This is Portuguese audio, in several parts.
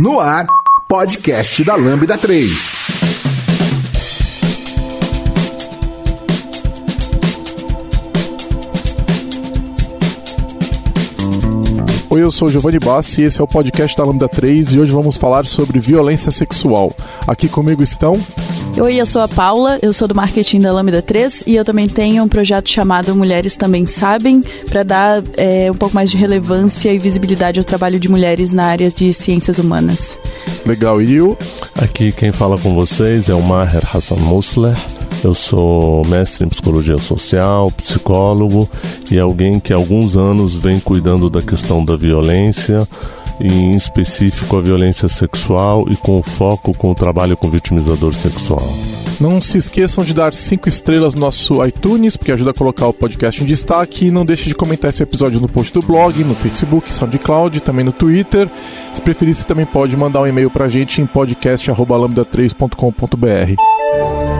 No ar, podcast da Lambda 3. Oi, eu sou Giovanni Bassi e esse é o podcast da Lambda 3 e hoje vamos falar sobre violência sexual. Aqui comigo estão Oi, eu sou a Paula, eu sou do marketing da Lambda 3 e eu também tenho um projeto chamado Mulheres Também Sabem, para dar é, um pouco mais de relevância e visibilidade ao trabalho de mulheres na área de ciências humanas. Legal, e eu? Aqui quem fala com vocês é o Maher Hassan Musler. Eu sou mestre em psicologia social, psicólogo e alguém que há alguns anos vem cuidando da questão da violência em específico a violência sexual e com foco com o trabalho com vitimizador sexual. Não se esqueçam de dar cinco estrelas no nosso iTunes, porque ajuda a colocar o podcast em destaque. E não deixe de comentar esse episódio no post do blog, no Facebook, SoundCloud, também no Twitter. Se preferir, você também pode mandar um e-mail pra gente em podcast.lambda3.com.br.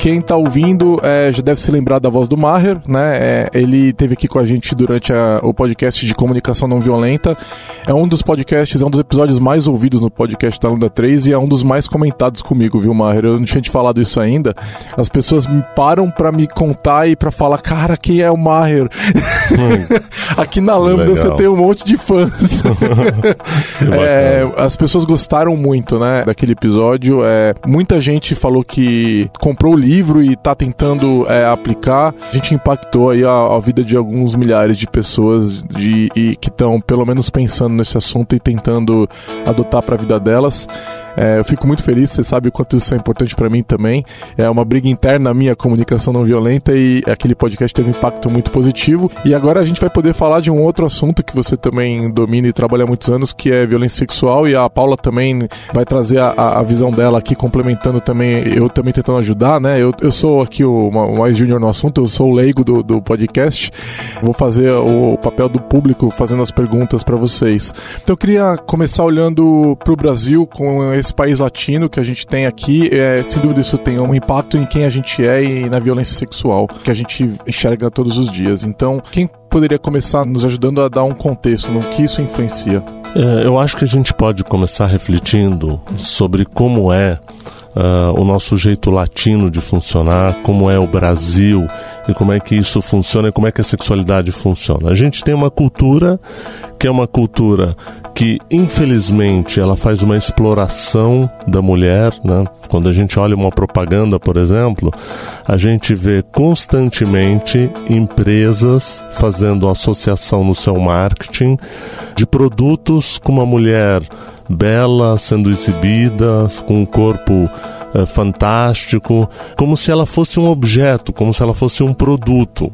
Quem está ouvindo é, já deve se lembrar da voz do Maher, né? É, ele teve aqui com a gente durante a, o podcast de comunicação não violenta. É um dos podcasts, é um dos episódios mais ouvidos no podcast da Lunda 3 e é um dos mais comentados comigo, viu, Maher? Eu não tinha te falado isso ainda. As pessoas me param para me contar e para falar, cara, quem é o Maher? Hum. aqui na Lambda você tem um monte de fãs. é, as pessoas gostaram muito, né, daquele episódio. É, muita gente falou que comprou o livro livro e está tentando é, aplicar, a gente impactou aí a, a, vida de alguns milhares de pessoas de, e, que estão pelo menos pensando nesse assunto e tentando adotar para a vida delas. É, eu fico muito feliz, você sabe o quanto isso é importante para mim também. É uma briga interna minha, comunicação não violenta, e aquele podcast teve um impacto muito positivo. E agora a gente vai poder falar de um outro assunto que você também domina e trabalha há muitos anos, que é violência sexual, e a Paula também vai trazer a, a visão dela aqui, complementando também, eu também tentando ajudar, né? Eu, eu sou aqui o mais júnior no assunto, eu sou o leigo do, do podcast. Vou fazer o papel do público fazendo as perguntas para vocês. Então eu queria começar olhando para o Brasil com esse país latino que a gente tem aqui, é, sem dúvida isso tem um impacto em quem a gente é e na violência sexual que a gente enxerga todos os dias. Então, quem poderia começar nos ajudando a dar um contexto no que isso influencia? É, eu acho que a gente pode começar refletindo sobre como é uh, o nosso jeito latino de funcionar, como é o Brasil e como é que isso funciona e como é que a sexualidade funciona. A gente tem uma cultura que é uma cultura que, infelizmente, ela faz uma exploração da mulher. Né? Quando a gente olha uma propaganda, por exemplo, a gente vê constantemente empresas fazendo associação no seu marketing de produtos com uma mulher bela sendo exibida, com um corpo é, fantástico, como se ela fosse um objeto, como se ela fosse um produto.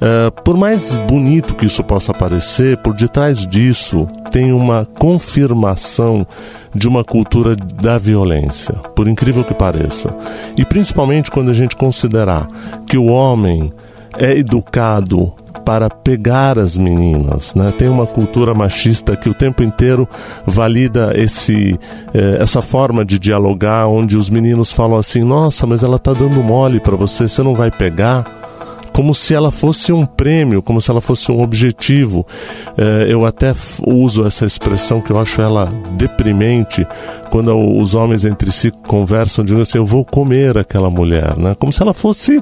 É, por mais bonito que isso possa parecer, por detrás disso tem uma confirmação de uma cultura da violência, por incrível que pareça. E principalmente quando a gente considerar que o homem é educado para pegar as meninas. Né? Tem uma cultura machista que o tempo inteiro valida esse, eh, essa forma de dialogar, onde os meninos falam assim: nossa, mas ela está dando mole para você, você não vai pegar como se ela fosse um prêmio, como se ela fosse um objetivo. É, eu até uso essa expressão que eu acho ela deprimente, quando os homens entre si conversam, dizendo assim: eu vou comer aquela mulher, né? como se ela fosse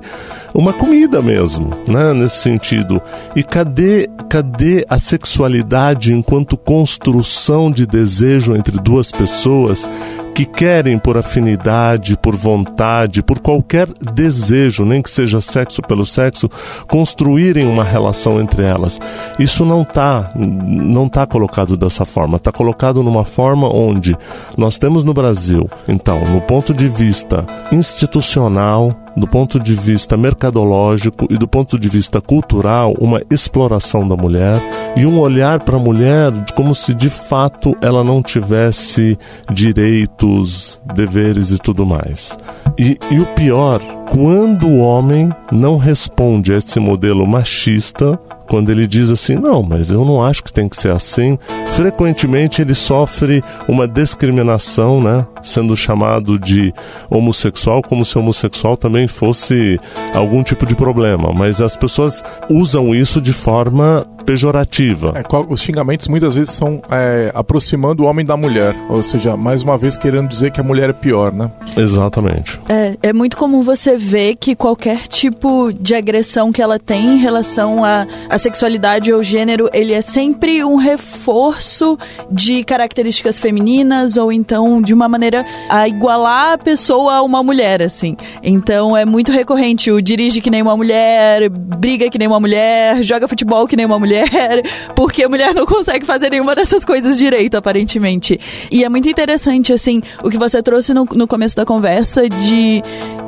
uma comida mesmo, né? nesse sentido. E cadê, cadê a sexualidade enquanto construção de desejo entre duas pessoas que querem por afinidade, por vontade, por qualquer desejo, nem que seja sexo pelo sexo, construírem uma relação entre elas. Isso não está não tá colocado dessa forma, está colocado numa forma onde nós temos no Brasil, então, no ponto de vista institucional, do ponto de vista mercadológico e do ponto de vista cultural, uma exploração da mulher e um olhar para a mulher como se de fato ela não tivesse direitos, deveres e tudo mais. E, e o pior, quando o homem não responde a esse modelo machista, quando ele diz assim, não, mas eu não acho que tem que ser assim, frequentemente ele sofre uma discriminação, né? Sendo chamado de homossexual, como se homossexual também fosse algum tipo de problema. Mas as pessoas usam isso de forma pejorativa. É, os xingamentos muitas vezes são é, aproximando o homem da mulher, ou seja, mais uma vez querendo dizer que a mulher é pior, né? Exatamente. É, é muito comum você ver que qualquer tipo de agressão que ela tem em relação à, à sexualidade ou gênero, ele é sempre um reforço de características femininas ou então de uma maneira a igualar a pessoa a uma mulher, assim. Então é muito recorrente o dirige que nem uma mulher, briga que nem uma mulher, joga futebol que nem uma mulher mulher, porque a mulher não consegue fazer nenhuma dessas coisas direito, aparentemente. E é muito interessante, assim, o que você trouxe no, no começo da conversa de,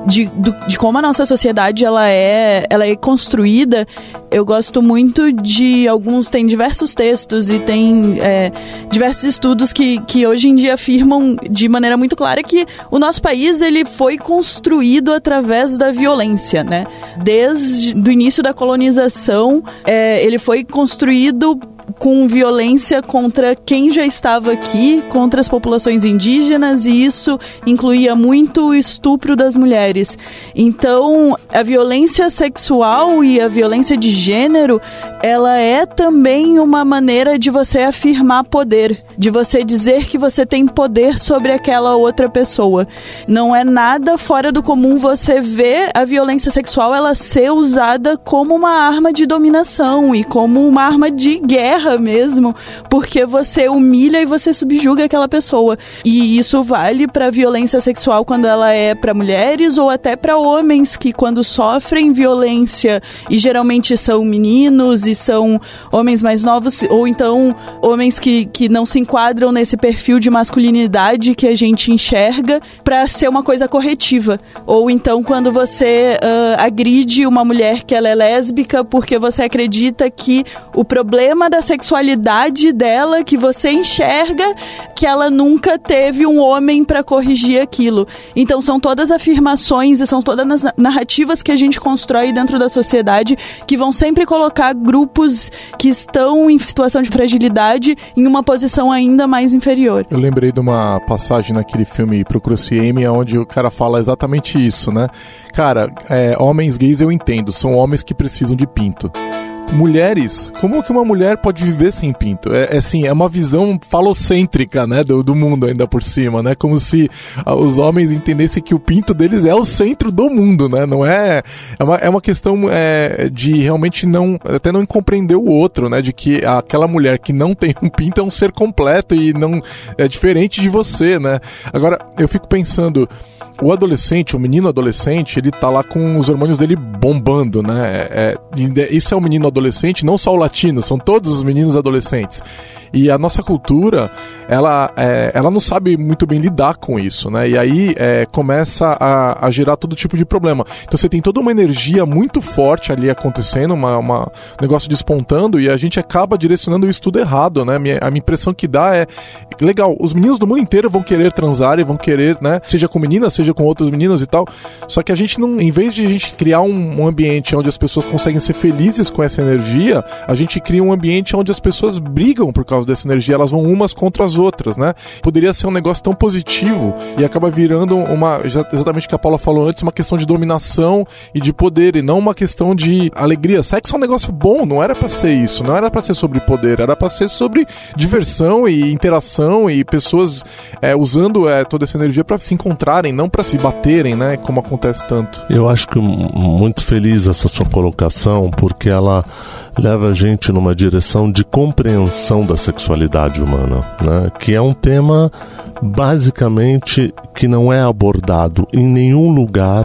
de, do, de como a nossa sociedade ela é, ela é construída. Eu gosto muito de alguns, tem diversos textos e tem é, diversos estudos que, que hoje em dia afirmam de maneira muito clara que o nosso país ele foi construído através da violência, né? Desde o início da colonização, é, ele foi construído com violência contra quem já estava aqui, contra as populações indígenas, e isso incluía muito o estupro das mulheres. Então, a violência sexual e a violência de gênero, ela é também uma maneira de você afirmar poder, de você dizer que você tem poder sobre aquela outra pessoa. Não é nada fora do comum você ver a violência sexual ela ser usada como uma arma de dominação e como uma arma de guerra mesmo, porque você humilha e você subjuga aquela pessoa. E isso vale para violência sexual quando ela é para mulheres ou até para homens que quando sofrem violência e geralmente são meninos e são homens mais novos ou então homens que, que não se enquadram nesse perfil de masculinidade que a gente enxerga para ser uma coisa corretiva. Ou então quando você uh, agride uma mulher que ela é lésbica porque você acredita que o problema da sexualidade dela que você enxerga que ela nunca teve um homem para corrigir aquilo. Então são todas afirmações e são todas as narrativas que a gente constrói dentro da sociedade que vão sempre colocar grupos que estão em situação de fragilidade em uma posição ainda mais inferior. Eu lembrei de uma passagem naquele filme Procura-se Amy, onde o cara fala exatamente isso, né? Cara, é, homens gays eu entendo, são homens que precisam de pinto mulheres, como que uma mulher pode viver sem pinto? É, é assim, é uma visão falocêntrica, né, do, do mundo ainda por cima, né? Como se ah, os homens entendessem que o pinto deles é o centro do mundo, né? Não é é uma, é uma questão é, de realmente não até não compreender o outro, né? De que aquela mulher que não tem um pinto é um ser completo e não é diferente de você, né? Agora eu fico pensando o adolescente, o menino adolescente, ele tá lá com os hormônios dele bombando, né? É, é, isso é o menino adolescente, não só o latino, são todos os meninos adolescentes. E a nossa cultura, ela, é, ela não sabe muito bem lidar com isso, né? E aí é, começa a, a, gerar todo tipo de problema. Então você tem toda uma energia muito forte ali acontecendo, uma, uma um negócio despontando, e a gente acaba direcionando isso tudo errado, né? Minha, a minha impressão que dá é, legal, os meninos do mundo inteiro vão querer transar e vão querer, né? Seja com meninas, seja com outros meninos e tal. Só que a gente não, em vez de a gente criar um, ambiente onde as pessoas conseguem ser felizes com essa energia, a gente cria um ambiente onde as pessoas brigam por causa causa dessa energia, elas vão umas contra as outras, né? Poderia ser um negócio tão positivo e acaba virando uma, exatamente o que a Paula falou antes, uma questão de dominação e de poder, e não uma questão de alegria. Sexo é um negócio bom, não era para ser isso, não era para ser sobre poder, era para ser sobre diversão e interação e pessoas é, usando é, toda essa energia para se encontrarem, não para se baterem, né? Como acontece tanto. Eu acho que muito feliz essa sua colocação, porque ela leva a gente numa direção de compreensão da sexualidade humana, né? que é um tema basicamente que não é abordado em nenhum lugar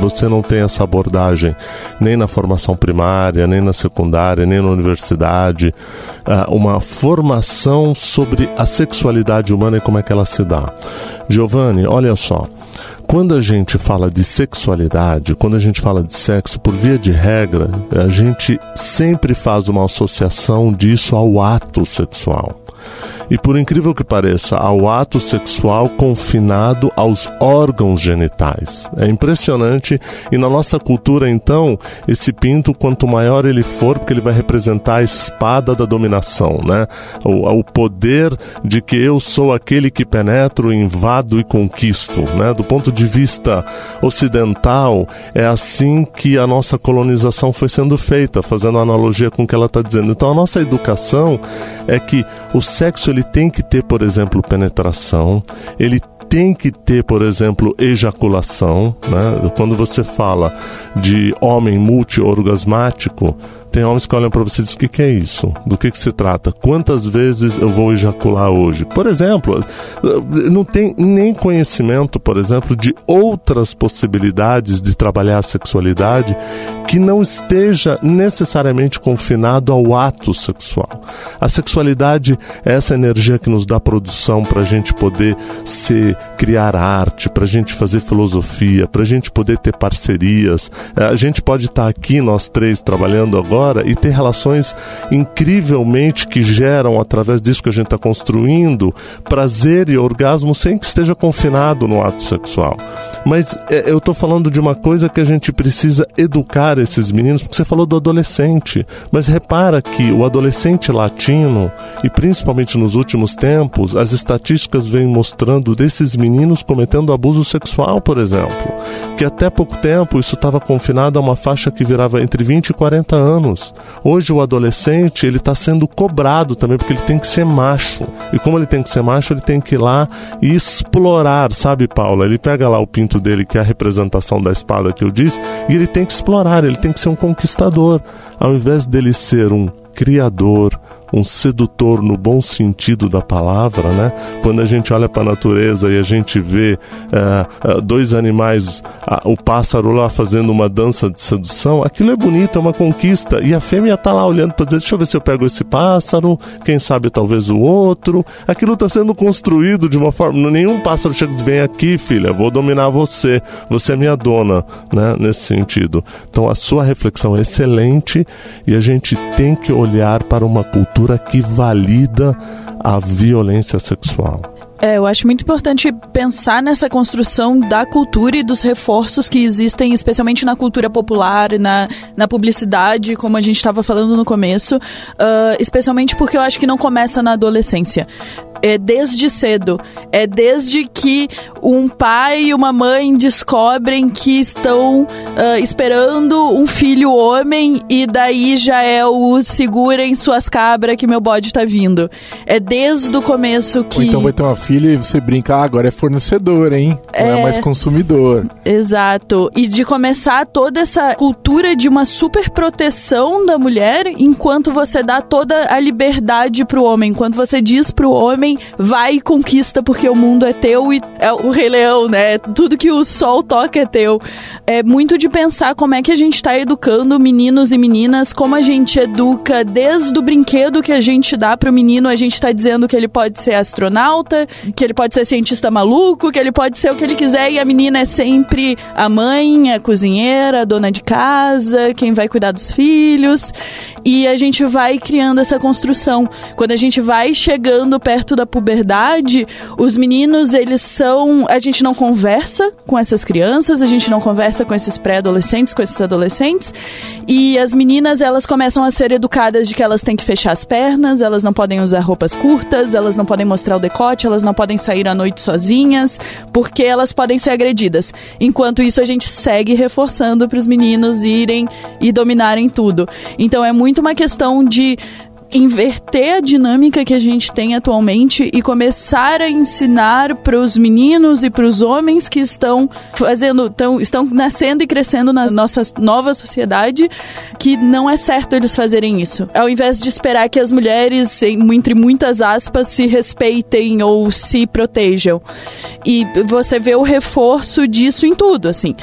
você não tem essa abordagem nem na formação primária, nem na secundária, nem na universidade. Ah, uma formação sobre a sexualidade humana e como é que ela se dá. Giovanni, olha só. Quando a gente fala de sexualidade, quando a gente fala de sexo, por via de regra, a gente sempre faz uma associação disso ao ato sexual e, por incrível que pareça, ao ato sexual confinado aos órgãos genitais. É impressionante e na nossa cultura, então, esse pinto, quanto maior ele for, porque ele vai representar a espada da dominação, né? O, o poder de que eu sou aquele que penetro, invado e conquisto, né? Do ponto de vista ocidental, é assim que a nossa colonização foi sendo feita, fazendo analogia com o que ela está dizendo. Então, a nossa educação é que o sexo ele ele tem que ter, por exemplo, penetração, ele tem que ter, por exemplo, ejaculação. Né? Quando você fala de homem multiorgasmático, tem homens que olham para você e dizem: o que, que, é isso? Do que, que se trata? Quantas vezes eu vou ejacular hoje? Por exemplo, não tem nem conhecimento, por exemplo, de outras possibilidades de trabalhar a sexualidade que não esteja necessariamente confinado ao ato sexual. A sexualidade é essa energia que nos dá produção para a gente poder se criar arte, para a gente fazer filosofia, para a gente poder ter parcerias. A gente pode estar aqui, nós três, trabalhando agora e ter relações incrivelmente que geram, através disso que a gente está construindo, prazer e orgasmo sem que esteja confinado no ato sexual. Mas é, eu estou falando de uma coisa que a gente precisa educar esses meninos, porque você falou do adolescente, mas repara que o adolescente latino, e principalmente nos últimos tempos, as estatísticas vêm mostrando desses meninos cometendo abuso sexual, por exemplo, que até pouco tempo isso estava confinado a uma faixa que virava entre 20 e 40 anos anos. Hoje o adolescente ele está sendo cobrado também porque ele tem que ser macho. E como ele tem que ser macho, ele tem que ir lá e explorar, sabe, Paula? Ele pega lá o pinto dele, que é a representação da espada que eu disse, e ele tem que explorar, ele tem que ser um conquistador, ao invés dele ser um criador, um sedutor no bom sentido da palavra, né? Quando a gente olha para a natureza e a gente vê uh, uh, dois animais, uh, o pássaro lá fazendo uma dança de sedução, aquilo é bonito, é uma conquista. E a fêmea está lá olhando para dizer: deixa eu ver se eu pego esse pássaro, quem sabe talvez o outro. Aquilo está sendo construído de uma forma. Nenhum pássaro chega e diz: vem aqui, filha, vou dominar você, você é minha dona, né? Nesse sentido. Então a sua reflexão é excelente e a gente tem que olhar para uma cultura que valida a violência sexual. É, eu acho muito importante pensar nessa construção da cultura e dos reforços que existem, especialmente na cultura popular, na, na publicidade, como a gente estava falando no começo, uh, especialmente porque eu acho que não começa na adolescência é desde cedo. É desde que um pai e uma mãe descobrem que estão uh, esperando um filho homem e daí já é o segurem suas cabras que meu bode tá vindo. É desde o começo que. Ou então vai ter uma filha e você brinca, ah, agora é fornecedor, hein? Não é, é mais consumidor. Exato. E de começar toda essa cultura de uma super proteção da mulher enquanto você dá toda a liberdade pro homem. Enquanto você diz pro homem vai e conquista porque o mundo é teu e é o Rei Leão, né? Tudo que o sol toca é teu. É muito de pensar como é que a gente está educando meninos e meninas, como a gente educa desde o brinquedo que a gente dá pro menino, a gente está dizendo que ele pode ser astronauta, que ele pode ser cientista maluco, que ele pode ser o que ele quiser e a menina é sempre a mãe, a cozinheira, a dona de casa, quem vai cuidar dos filhos. E a gente vai criando essa construção. Quando a gente vai chegando perto da puberdade, os meninos, eles são. A gente não conversa com essas crianças, a gente não conversa com esses pré-adolescentes, com esses adolescentes. E as meninas, elas começam a ser educadas de que elas têm que fechar as pernas, elas não podem usar roupas curtas, elas não podem mostrar o decote, elas não podem sair à noite sozinhas, porque elas podem ser agredidas. Enquanto isso, a gente segue reforçando para os meninos irem e dominarem tudo. Então é muito uma questão de inverter a dinâmica que a gente tem atualmente e começar a ensinar para os meninos e para os homens que estão fazendo, tão, estão nascendo e crescendo na nossa nova sociedade que não é certo eles fazerem isso. Ao invés de esperar que as mulheres, entre muitas aspas, se respeitem ou se protejam. E você vê o reforço disso em tudo, assim.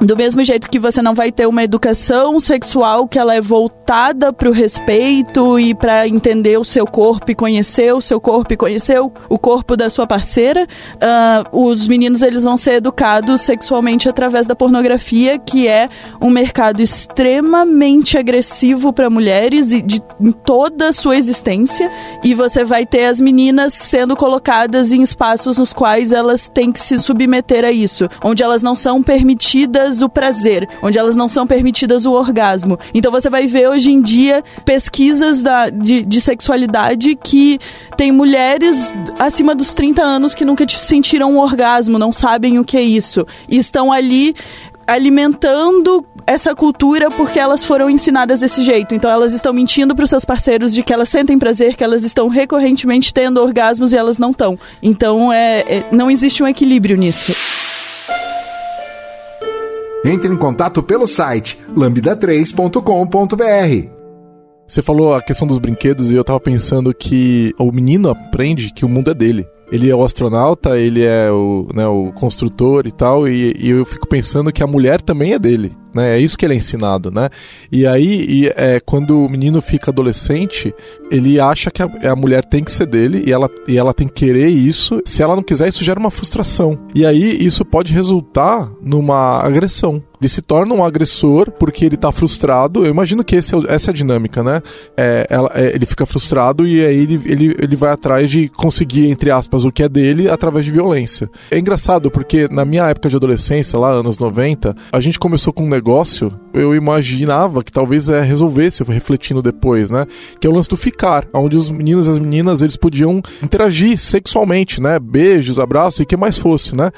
Do mesmo jeito que você não vai ter uma educação sexual que ela é voltada para o respeito e para entender o seu corpo e conhecer o seu corpo e conhecer o, o corpo da sua parceira. Uh, os meninos eles vão ser educados sexualmente através da pornografia, que é um mercado extremamente agressivo para mulheres e de em toda a sua existência. E você vai ter as meninas sendo colocadas em espaços nos quais elas têm que se submeter a isso, onde elas não são permitidas o prazer, onde elas não são permitidas o orgasmo. Então você vai ver hoje em dia pesquisas da, de, de sexualidade que tem mulheres acima dos 30 anos que nunca sentiram um orgasmo, não sabem o que é isso. E estão ali alimentando essa cultura porque elas foram ensinadas desse jeito. Então elas estão mentindo para os seus parceiros de que elas sentem prazer, que elas estão recorrentemente tendo orgasmos e elas não estão. Então é, é, não existe um equilíbrio nisso. Entre em contato pelo site lambda3.com.br. Você falou a questão dos brinquedos e eu tava pensando que o menino aprende que o mundo é dele ele é o astronauta, ele é o, né, o construtor e tal, e, e, eu fico pensando que a mulher também é dele né? É isso que ele é ensinado, né? E aí, e, é, quando o menino fica adolescente, ele acha que a, a, mulher tem que ser dele e ela, e ela tem que querer isso. Se ela não quiser, isso gera uma frustração. E aí, isso pode resultar numa agressão. Ele se torna um agressor porque ele tá frustrado. Eu imagino que é essa é a dinâmica, né? É, ela, é, ele fica frustrado e aí ele, ele, ele vai atrás de conseguir, entre aspas, o que é dele através de violência. É engraçado porque na minha época de adolescência, lá anos 90, a gente começou com um negócio, eu imaginava que talvez é, resolvesse, refletindo depois, né? Que é o lance do ficar, onde os meninos e as meninas eles podiam interagir sexualmente, né? Beijos, abraços e o que mais fosse, né?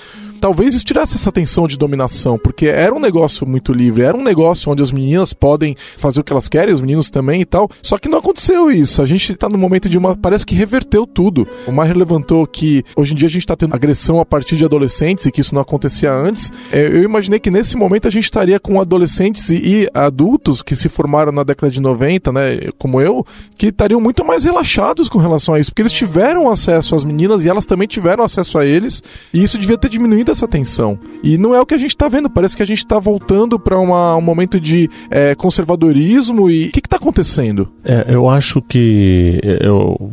talvez isso tirasse essa tensão de dominação, porque era um negócio muito livre, era um negócio onde as meninas podem fazer o que elas querem, os meninos também e tal. Só que não aconteceu isso. A gente tá no momento de uma. Parece que reverteu tudo. O Maher levantou que hoje em dia a gente tá tendo agressão a partir de adolescentes e que isso não acontecia antes. É, eu imaginei que nesse momento a gente estaria com adolescentes e, adultos que se formaram na década de 90, né, como eu, que estariam muito mais relaxados com relação a isso, porque eles tiveram acesso às meninas e elas também tiveram acesso a eles, e isso devia ter diminuído essa tensão. E não é o que a gente está vendo, parece que a gente está voltando para um momento de é, conservadorismo e o que está acontecendo? É, eu acho que é,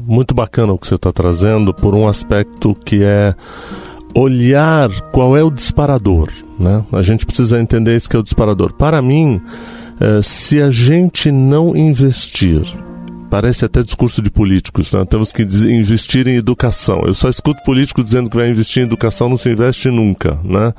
muito bacana o que você está trazendo por um aspecto que é olhar qual é o disparador. Né? A gente precisa entender isso que é o disparador. Para mim, é, se a gente não investir Parece até discurso de políticos, né? Temos que investir em educação. Eu só escuto político dizendo que vai investir em educação, não se investe nunca, né?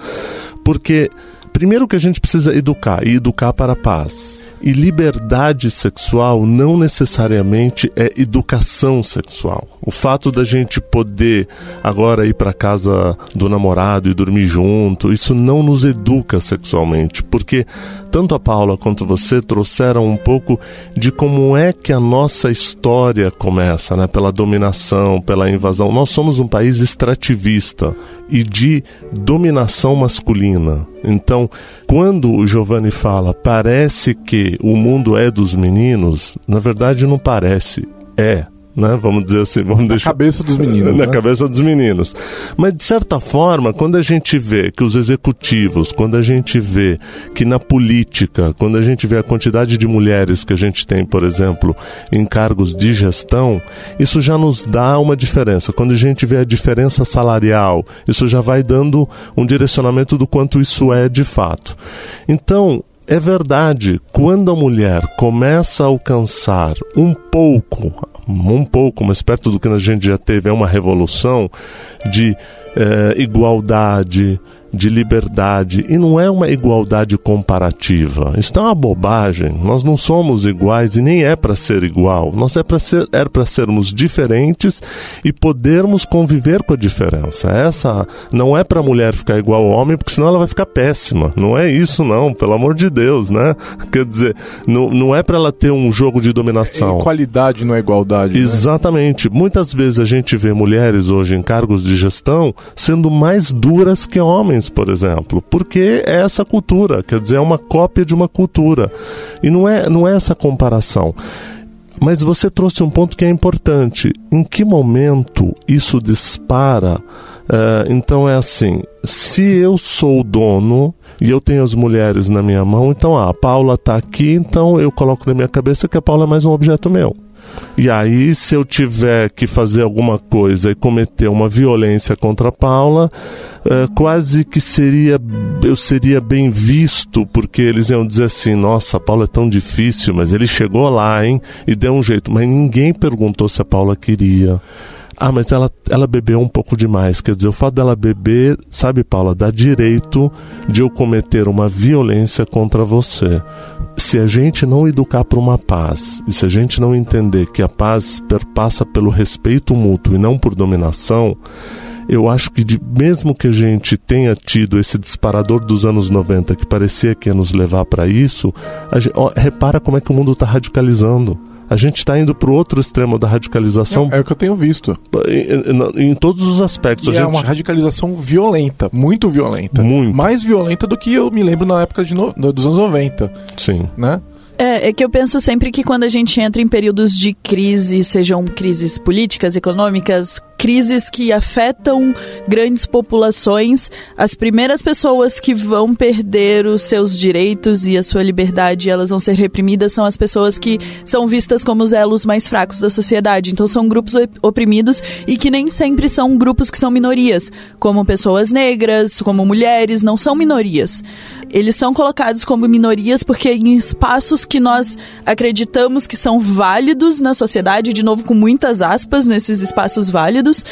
Porque, primeiro que a gente precisa educar, e educar para a paz. E liberdade sexual não necessariamente é educação sexual. O fato da gente poder agora ir para casa do namorado e dormir junto, isso não nos educa sexualmente, porque tanto a Paula quanto você trouxeram um pouco de como é que a nossa história começa, né? Pela dominação, pela invasão. Nós somos um país extrativista e de dominação masculina. Então, quando o Giovanni fala, parece que o mundo é dos meninos, na verdade não parece, é né? Vamos dizer assim, vamos na deixar cabeça dos meninos, na né? cabeça dos meninos. Mas de certa forma, quando a gente vê que os executivos, quando a gente vê que na política, quando a gente vê a quantidade de mulheres que a gente tem, por exemplo, em cargos de gestão, isso já nos dá uma diferença. Quando a gente vê a diferença salarial, isso já vai dando um direcionamento do quanto isso é de fato. Então, é verdade, quando a mulher começa a alcançar um pouco um pouco, mas perto do que a gente já teve, é uma revolução de é, igualdade, de liberdade e não é uma igualdade comparativa. Isso é uma bobagem. Nós não somos iguais e nem é para ser igual. Nós é para ser é para sermos diferentes e podermos conviver com a diferença. Essa não é para a mulher ficar igual ao homem, porque senão ela vai ficar péssima. Não é isso não, pelo amor de Deus, né? Quer dizer, não, não é para ela ter um jogo de dominação. Igualdade não é igualdade. Né? Exatamente. Né? Muitas vezes a gente vê mulheres hoje em cargos de gestão sendo mais duras que homens por exemplo, porque é essa cultura, quer dizer, é uma cópia de uma cultura. E não é, não é essa comparação. Mas você trouxe um ponto que é importante. Em que momento isso dispara? Uh, então é assim: se eu sou o dono e eu tenho as mulheres na minha mão, então ah, a Paula está aqui, então eu coloco na minha cabeça que a Paula é mais um objeto meu. E aí, se eu tiver que fazer alguma coisa e cometer uma violência contra Paula, é, quase que seria eu seria bem visto, porque eles iam dizer assim: nossa, a Paula é tão difícil, mas ele chegou lá, hein, e deu um jeito. Mas ninguém perguntou se a Paula queria. Ah, mas ela, ela bebeu um pouco demais. Quer dizer, o fato dela beber, sabe, Paula, dá direito de eu cometer uma violência contra você. Se a gente não educar para uma paz, e se a gente não entender que a paz perpassa pelo respeito mútuo e não por dominação, eu acho que de, mesmo que a gente tenha tido esse disparador dos anos 90 que parecia que ia nos levar para isso, gente, ó, repara como é que o mundo está radicalizando a gente está indo para o outro extremo da radicalização. É, é, o que eu tenho visto. Em, em, em todos os aspectos. E a é gente... É uma radicalização violenta, muito violenta. Muito. Mais violenta do que eu me lembro na época no... dos anos 90. Sim. Né? É, é que eu penso sempre que quando a gente entra em períodos de crise, sejam crises políticas, econômicas, crises que afetam grandes populações, as primeiras pessoas que vão perder os seus direitos e a sua liberdade, elas vão ser reprimidas, são as pessoas que são vistas como os elos mais fracos da sociedade. Então são grupos oprimidos e que nem sempre são grupos que são minorias, como pessoas negras, como mulheres, não são minorias. Eles são colocados como minorias porque em espaços que nós acreditamos que são válidos na sociedade, de novo com muitas aspas nesses espaços válidos,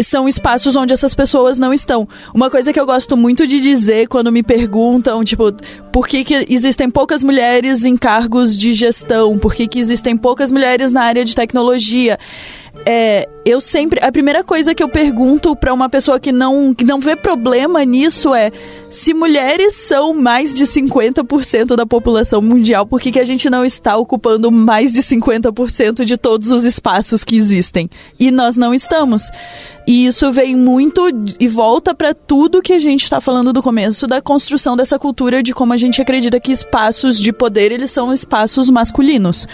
são espaços onde essas pessoas não estão. Uma coisa que eu gosto muito de dizer quando me perguntam, tipo, por que, que existem poucas mulheres em cargos de gestão? Por que, que existem poucas mulheres na área de tecnologia? É, eu sempre. A primeira coisa que eu pergunto para uma pessoa que não, que não vê problema nisso é: se mulheres são mais de 50% da população mundial, por que, que a gente não está ocupando mais de 50% de todos os espaços que existem? E nós não estamos. E isso vem muito e volta para tudo que a gente está falando do começo da construção dessa cultura de como a gente acredita que espaços de poder eles são espaços masculinos.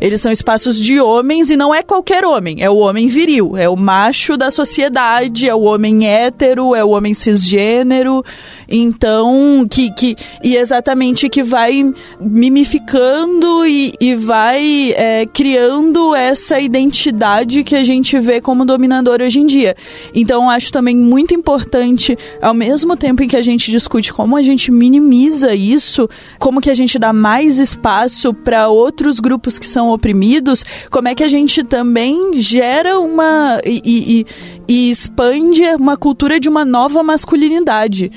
Eles são espaços de homens e não é qualquer homem, é o homem viril, é o macho da sociedade, é o homem hétero, é o homem cisgênero. Então, que, que e exatamente que vai mimificando e, e vai é, criando essa identidade que a gente vê como dominador hoje em dia. Então, acho também muito importante, ao mesmo tempo em que a gente discute como a gente minimiza isso, como que a gente dá mais espaço para outros grupos que são oprimidos, como é que a gente também gera uma e, e, e expande uma cultura de uma nova masculinidade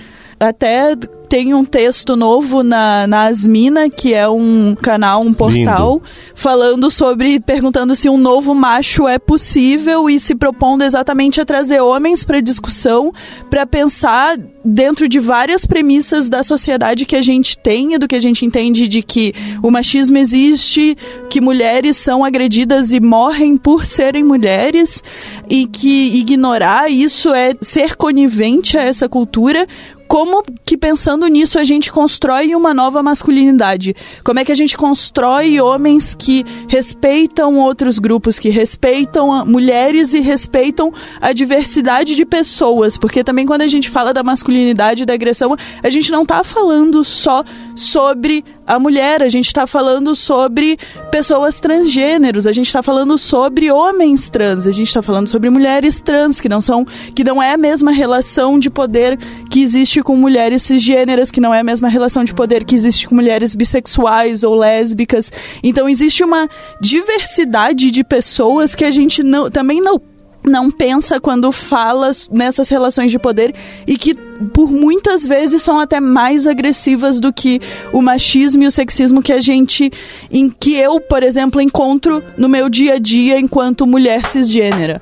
até tem um texto novo na, na Asmina, que é um canal, um portal, Lindo. falando sobre, perguntando se um novo macho é possível e se propondo exatamente a trazer homens para discussão, para pensar dentro de várias premissas da sociedade que a gente tem, do que a gente entende de que o machismo existe, que mulheres são agredidas e morrem por serem mulheres, e que ignorar isso é ser conivente a essa cultura, como que pensando nisso a gente constrói uma nova masculinidade? Como é que a gente constrói homens que respeitam outros grupos, que respeitam mulheres e respeitam a diversidade de pessoas? Porque também quando a gente fala da masculinidade e da agressão, a gente não está falando só sobre a mulher, a gente está falando sobre pessoas transgêneros, a gente está falando sobre homens trans, a gente está falando sobre mulheres trans que não são, que não é a mesma relação de poder que existe com mulheres cisgêneras, que não é a mesma relação de poder que existe com mulheres bissexuais ou lésbicas. Então existe uma diversidade de pessoas que a gente não, também não não pensa quando fala nessas relações de poder e que por muitas vezes são até mais agressivas do que o machismo e o sexismo que a gente em que eu, por exemplo, encontro no meu dia a dia enquanto mulher cisgênera.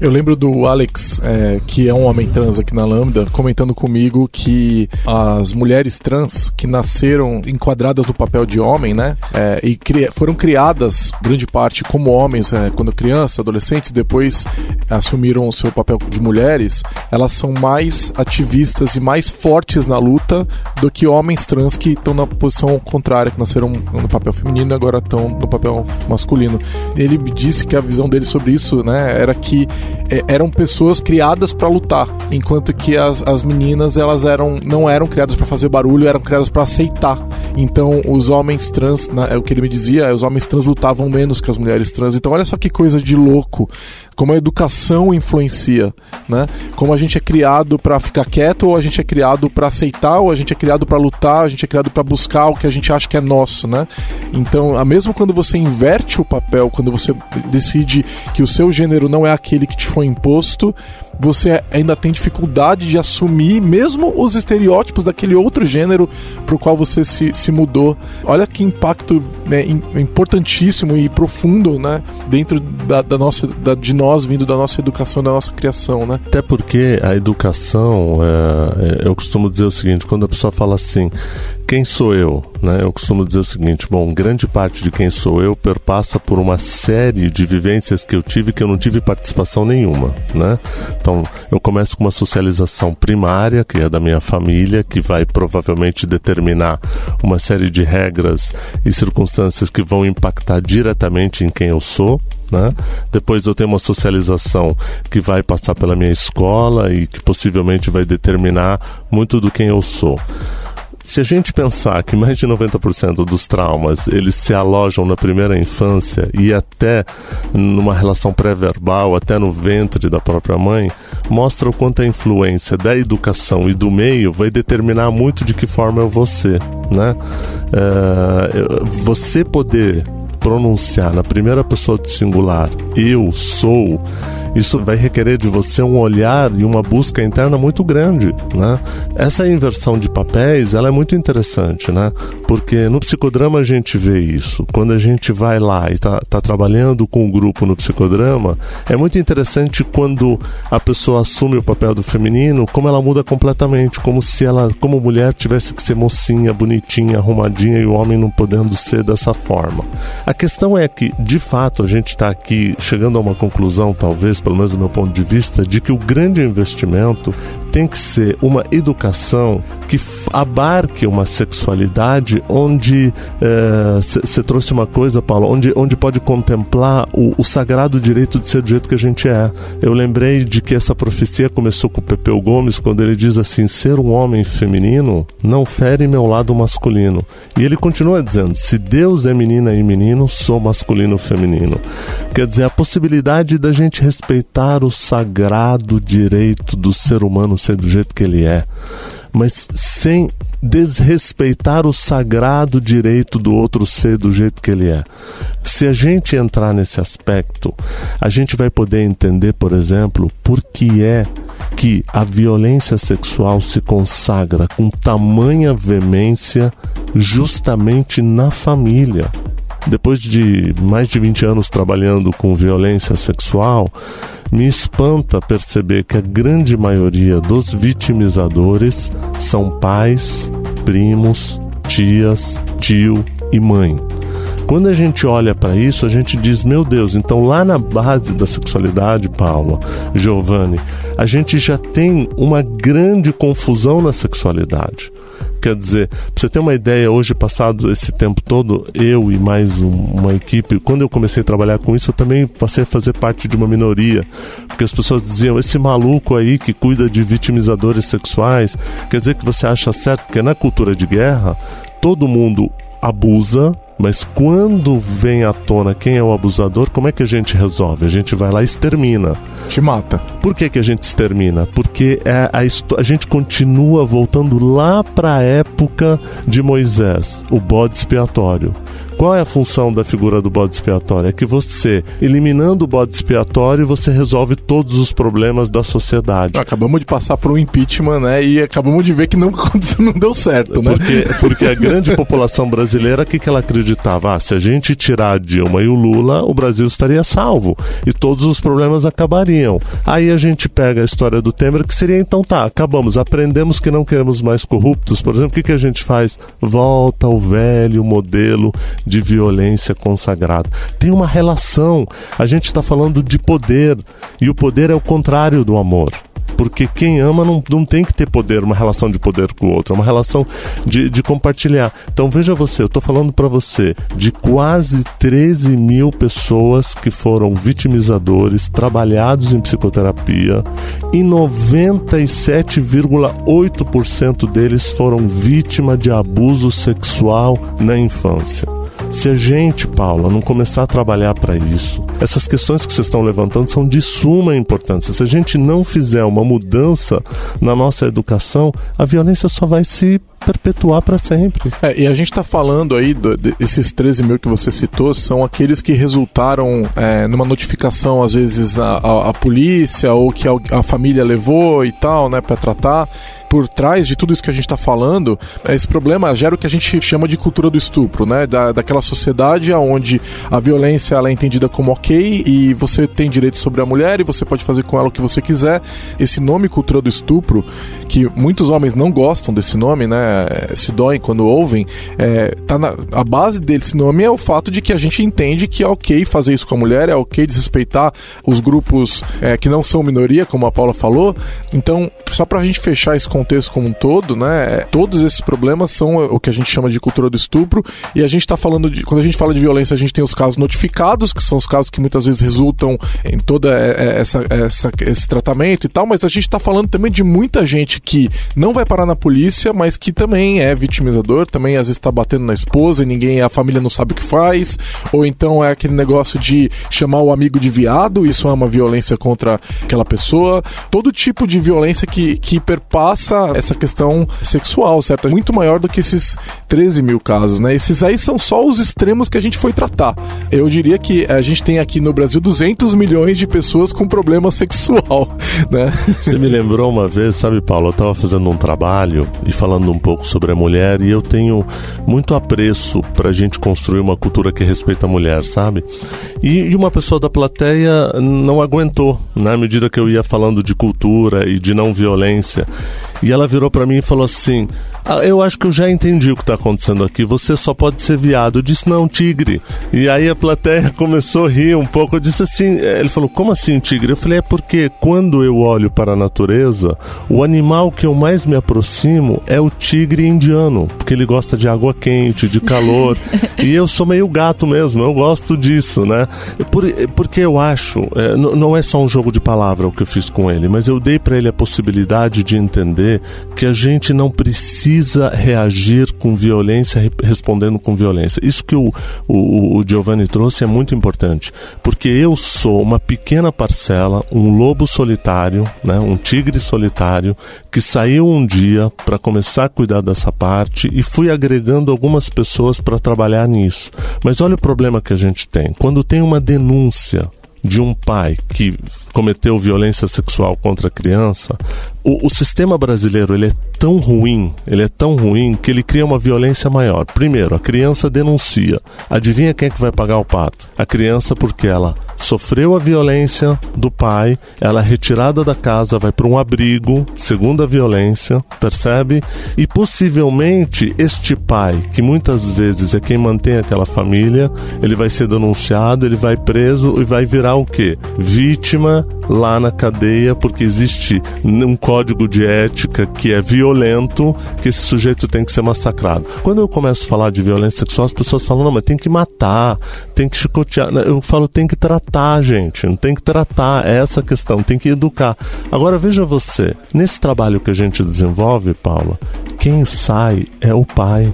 eu lembro do Alex, é, que é um homem trans aqui na Lambda, comentando comigo que as mulheres trans que nasceram enquadradas no papel de homem, né? É, e cri foram criadas, grande parte, como homens é, quando crianças, adolescentes, depois assumiram o seu papel de mulheres, elas são mais ativistas e mais fortes na luta do que homens trans que estão na posição contrária, que nasceram no papel feminino e agora estão no papel masculino. Ele me disse que a visão dele sobre isso, né, era que é, eram pessoas criadas para lutar, enquanto que as, as meninas elas eram não eram criadas para fazer barulho, eram criadas para aceitar. Então os homens trans, é o que ele me dizia, os homens trans lutavam menos que as mulheres trans. Então olha só que coisa de louco, como a educação influencia, né? Como a gente é criado para ficar quieto ou a gente é criado para aceitar ou a gente é criado para lutar, a gente é criado para buscar o que a gente acha que é nosso, né? Então, mesmo quando você inverte o papel, quando você decide que o seu gênero não é aquele que foi imposto, você ainda tem dificuldade de assumir mesmo os estereótipos daquele outro gênero para o qual você se, se mudou. Olha que impacto né, importantíssimo e profundo né, dentro da, da nossa, da, de nós, vindo da nossa educação, da nossa criação. Né? Até porque a educação, é, é eu costumo dizer o seguinte: quando a pessoa fala assim, quem sou eu? Né? Eu costumo dizer o seguinte: bom, grande parte de quem sou eu perpassa por uma série de vivências que eu tive que eu não tive participação nenhuma. Né? Então, eu começo com uma socialização primária, que é da minha família, que vai provavelmente determinar uma série de regras e circunstâncias que vão impactar diretamente em quem eu sou. Né? Depois eu tenho uma socialização que vai passar pela minha escola e que possivelmente vai determinar muito do quem eu sou. Se a gente pensar que mais de 90% dos traumas eles se alojam na primeira infância e até numa relação pré-verbal, até no ventre da própria mãe, mostra o quanto a influência da educação e do meio vai determinar muito de que forma eu vou ser, né? É, você poder pronunciar na primeira pessoa do singular eu sou isso vai requerer de você um olhar e uma busca interna muito grande, né? Essa inversão de papéis, ela é muito interessante, né? Porque no psicodrama a gente vê isso. Quando a gente vai lá e está tá trabalhando com o um grupo no psicodrama, é muito interessante quando a pessoa assume o papel do feminino, como ela muda completamente, como se ela, como mulher, tivesse que ser mocinha, bonitinha, arrumadinha e o homem não podendo ser dessa forma. A questão é que, de fato, a gente está aqui chegando a uma conclusão, talvez, pelo menos do meu ponto de vista, de que o grande investimento tem que ser uma educação que abarque uma sexualidade onde você é, trouxe uma coisa, Paulo, onde, onde pode contemplar o, o, sagrado direito de ser do jeito que a gente é. Eu lembrei de que essa profecia começou com o Pepeu Gomes quando ele diz assim: ser um homem feminino não fere meu lado masculino. E ele continua dizendo: se Deus é menina e menino, sou masculino ou feminino. Quer dizer, a possibilidade da gente respeitar o sagrado direito do ser humano ser do jeito que ele é, mas sem desrespeitar o sagrado direito do outro ser do jeito que ele é. Se a gente entrar nesse aspecto, a gente vai poder entender, por exemplo, por que é que a violência sexual se consagra com tamanha veemência justamente na família. Depois de mais de 20 anos trabalhando com violência sexual, me espanta perceber que a grande maioria dos vitimizadores são pais, primos, tias, tio e mãe. Quando a gente olha para isso, a gente diz: meu Deus, então lá na base da sexualidade, Paula, Giovanni, a gente já tem uma grande confusão na sexualidade. Quer dizer, pra você ter uma ideia, hoje, passado esse tempo todo, eu e mais um, uma equipe, quando eu comecei a trabalhar com isso, eu também passei a fazer parte de uma minoria. Porque as pessoas diziam: esse maluco aí que cuida de vitimizadores sexuais, quer dizer que você acha certo? Porque na cultura de guerra, todo mundo abusa, mas quando vem à tona quem é o abusador, como é que a gente resolve? A gente vai lá e extermina. Te mata. Por que, que a gente extermina? Porque é a, a gente continua voltando lá para a época de Moisés, o bode expiatório. Qual é a função da figura do bode expiatório? É que você, eliminando o bode expiatório, você resolve todos os problemas da sociedade. Acabamos de passar por um impeachment, né? E acabamos de ver que não, não deu certo, né? Porque, porque a grande população brasileira, o que, que ela acreditava? Ah, se a gente tirar a Dilma e o Lula, o Brasil estaria salvo. E todos os problemas acabariam. Aí a gente pega a história do Temer, que seria então, tá, acabamos, aprendemos que não queremos mais corruptos. Por exemplo, o que, que a gente faz? Volta ao velho modelo de violência consagrada. Tem uma relação. A gente está falando de poder e o poder é o contrário do amor. Porque quem ama não, não tem que ter poder, uma relação de poder com o outro, é uma relação de, de compartilhar. Então veja você, eu estou falando para você de quase 13 mil pessoas que foram vitimizadores, trabalhados em psicoterapia, e 97,8% deles foram vítima de abuso sexual na infância. Se a gente, Paula, não começar a trabalhar para isso, essas questões que vocês estão levantando são de suma importância. Se a gente não fizer uma mudança na nossa educação, a violência só vai se perpetuar para sempre. É, e a gente está falando aí, do, de, esses 13 mil que você citou, são aqueles que resultaram é, numa notificação, às vezes, à, polícia ou que a, a, família levou e tal, né, para tratar. Por trás de tudo isso que a gente está falando, esse problema gera o que a gente chama de cultura do estupro, né? Da, daquela sociedade onde a violência ela é entendida como ok e você tem direito sobre a mulher e você pode fazer com ela o que você quiser. Esse nome cultura do estupro, que muitos homens não gostam desse nome, né? É, se doem quando ouvem, é, tá na, a base desse nome é o fato de que a gente entende que é ok fazer isso com a mulher, é ok desrespeitar os grupos é, que não são minoria, como a Paula falou. Então, só pra gente fechar esse contexto como um todo, né? Todos esses problemas são o que a gente chama de cultura do estupro, e a gente tá falando de. Quando a gente fala de violência, a gente tem os casos notificados, que são os casos que muitas vezes resultam em toda essa, essa esse tratamento e tal, mas a gente tá falando também de muita gente que não vai parar na polícia, mas que também é vitimizador, também às vezes está batendo na esposa e ninguém, a família não sabe o que faz, ou então é aquele negócio de chamar o amigo de viado, isso é uma violência contra aquela pessoa, todo tipo de violência que, que perpassa essa questão sexual, certo? É muito maior do que esses 13 mil casos, né? Esses aí são só os extremos que a gente foi tratar. Eu diria que a gente tem aqui no Brasil 200 milhões de pessoas com problema sexual, né? Você me lembrou uma vez, sabe, Paulo, eu estava fazendo um trabalho e falando um pouco sobre a mulher e eu tenho muito apreço para a gente construir uma cultura que respeita a mulher, sabe? E, e uma pessoa da plateia não aguentou, na medida que eu ia falando de cultura e de não violência. E ela virou para mim e falou assim: ah, Eu acho que eu já entendi o que está acontecendo aqui. Você só pode ser viado. Eu disse: Não, tigre. E aí a plateia começou a rir um pouco. Eu disse assim: eh, Ele falou: Como assim, tigre? Eu falei: É porque quando eu olho para a natureza, o animal que eu mais me aproximo é o tigre indiano, porque ele gosta de água quente, de calor. e eu sou meio gato mesmo. Eu gosto disso, né? Por, porque eu acho, é, não é só um jogo de palavra o que eu fiz com ele, mas eu dei para ele a possibilidade de entender entender que a gente não precisa reagir com violência respondendo com violência. Isso que o, o, o Giovanni trouxe é muito importante, porque eu sou uma pequena parcela, um lobo solitário, né, um tigre solitário, que saiu um dia para começar a cuidar dessa parte e fui agregando algumas pessoas para trabalhar nisso. Mas olha o problema que a gente tem. Quando tem uma denúncia de um pai que cometeu violência sexual contra a criança, o, o, sistema brasileiro ele é tão ruim, ele é tão ruim que ele cria uma violência maior. Primeiro, a criança denuncia. Adivinha quem é que vai pagar o pato? A criança porque ela sofreu a violência do pai, ela é retirada da casa, vai para um abrigo, segunda violência, percebe? E possivelmente este pai, que muitas vezes é quem mantém aquela família, ele vai ser denunciado, ele vai preso e vai virar o quê? Vítima lá na cadeia, porque existe um código de ética que é violento, que esse sujeito tem que ser massacrado. Quando eu começo a falar de violência sexual, as pessoas falam, não, mas tem que matar, tem que chicotear. Eu falo, tem que tratar, gente, não tem que tratar, é essa questão, tem que educar. Agora veja você, nesse trabalho que a gente desenvolve, Paula, quem sai é o pai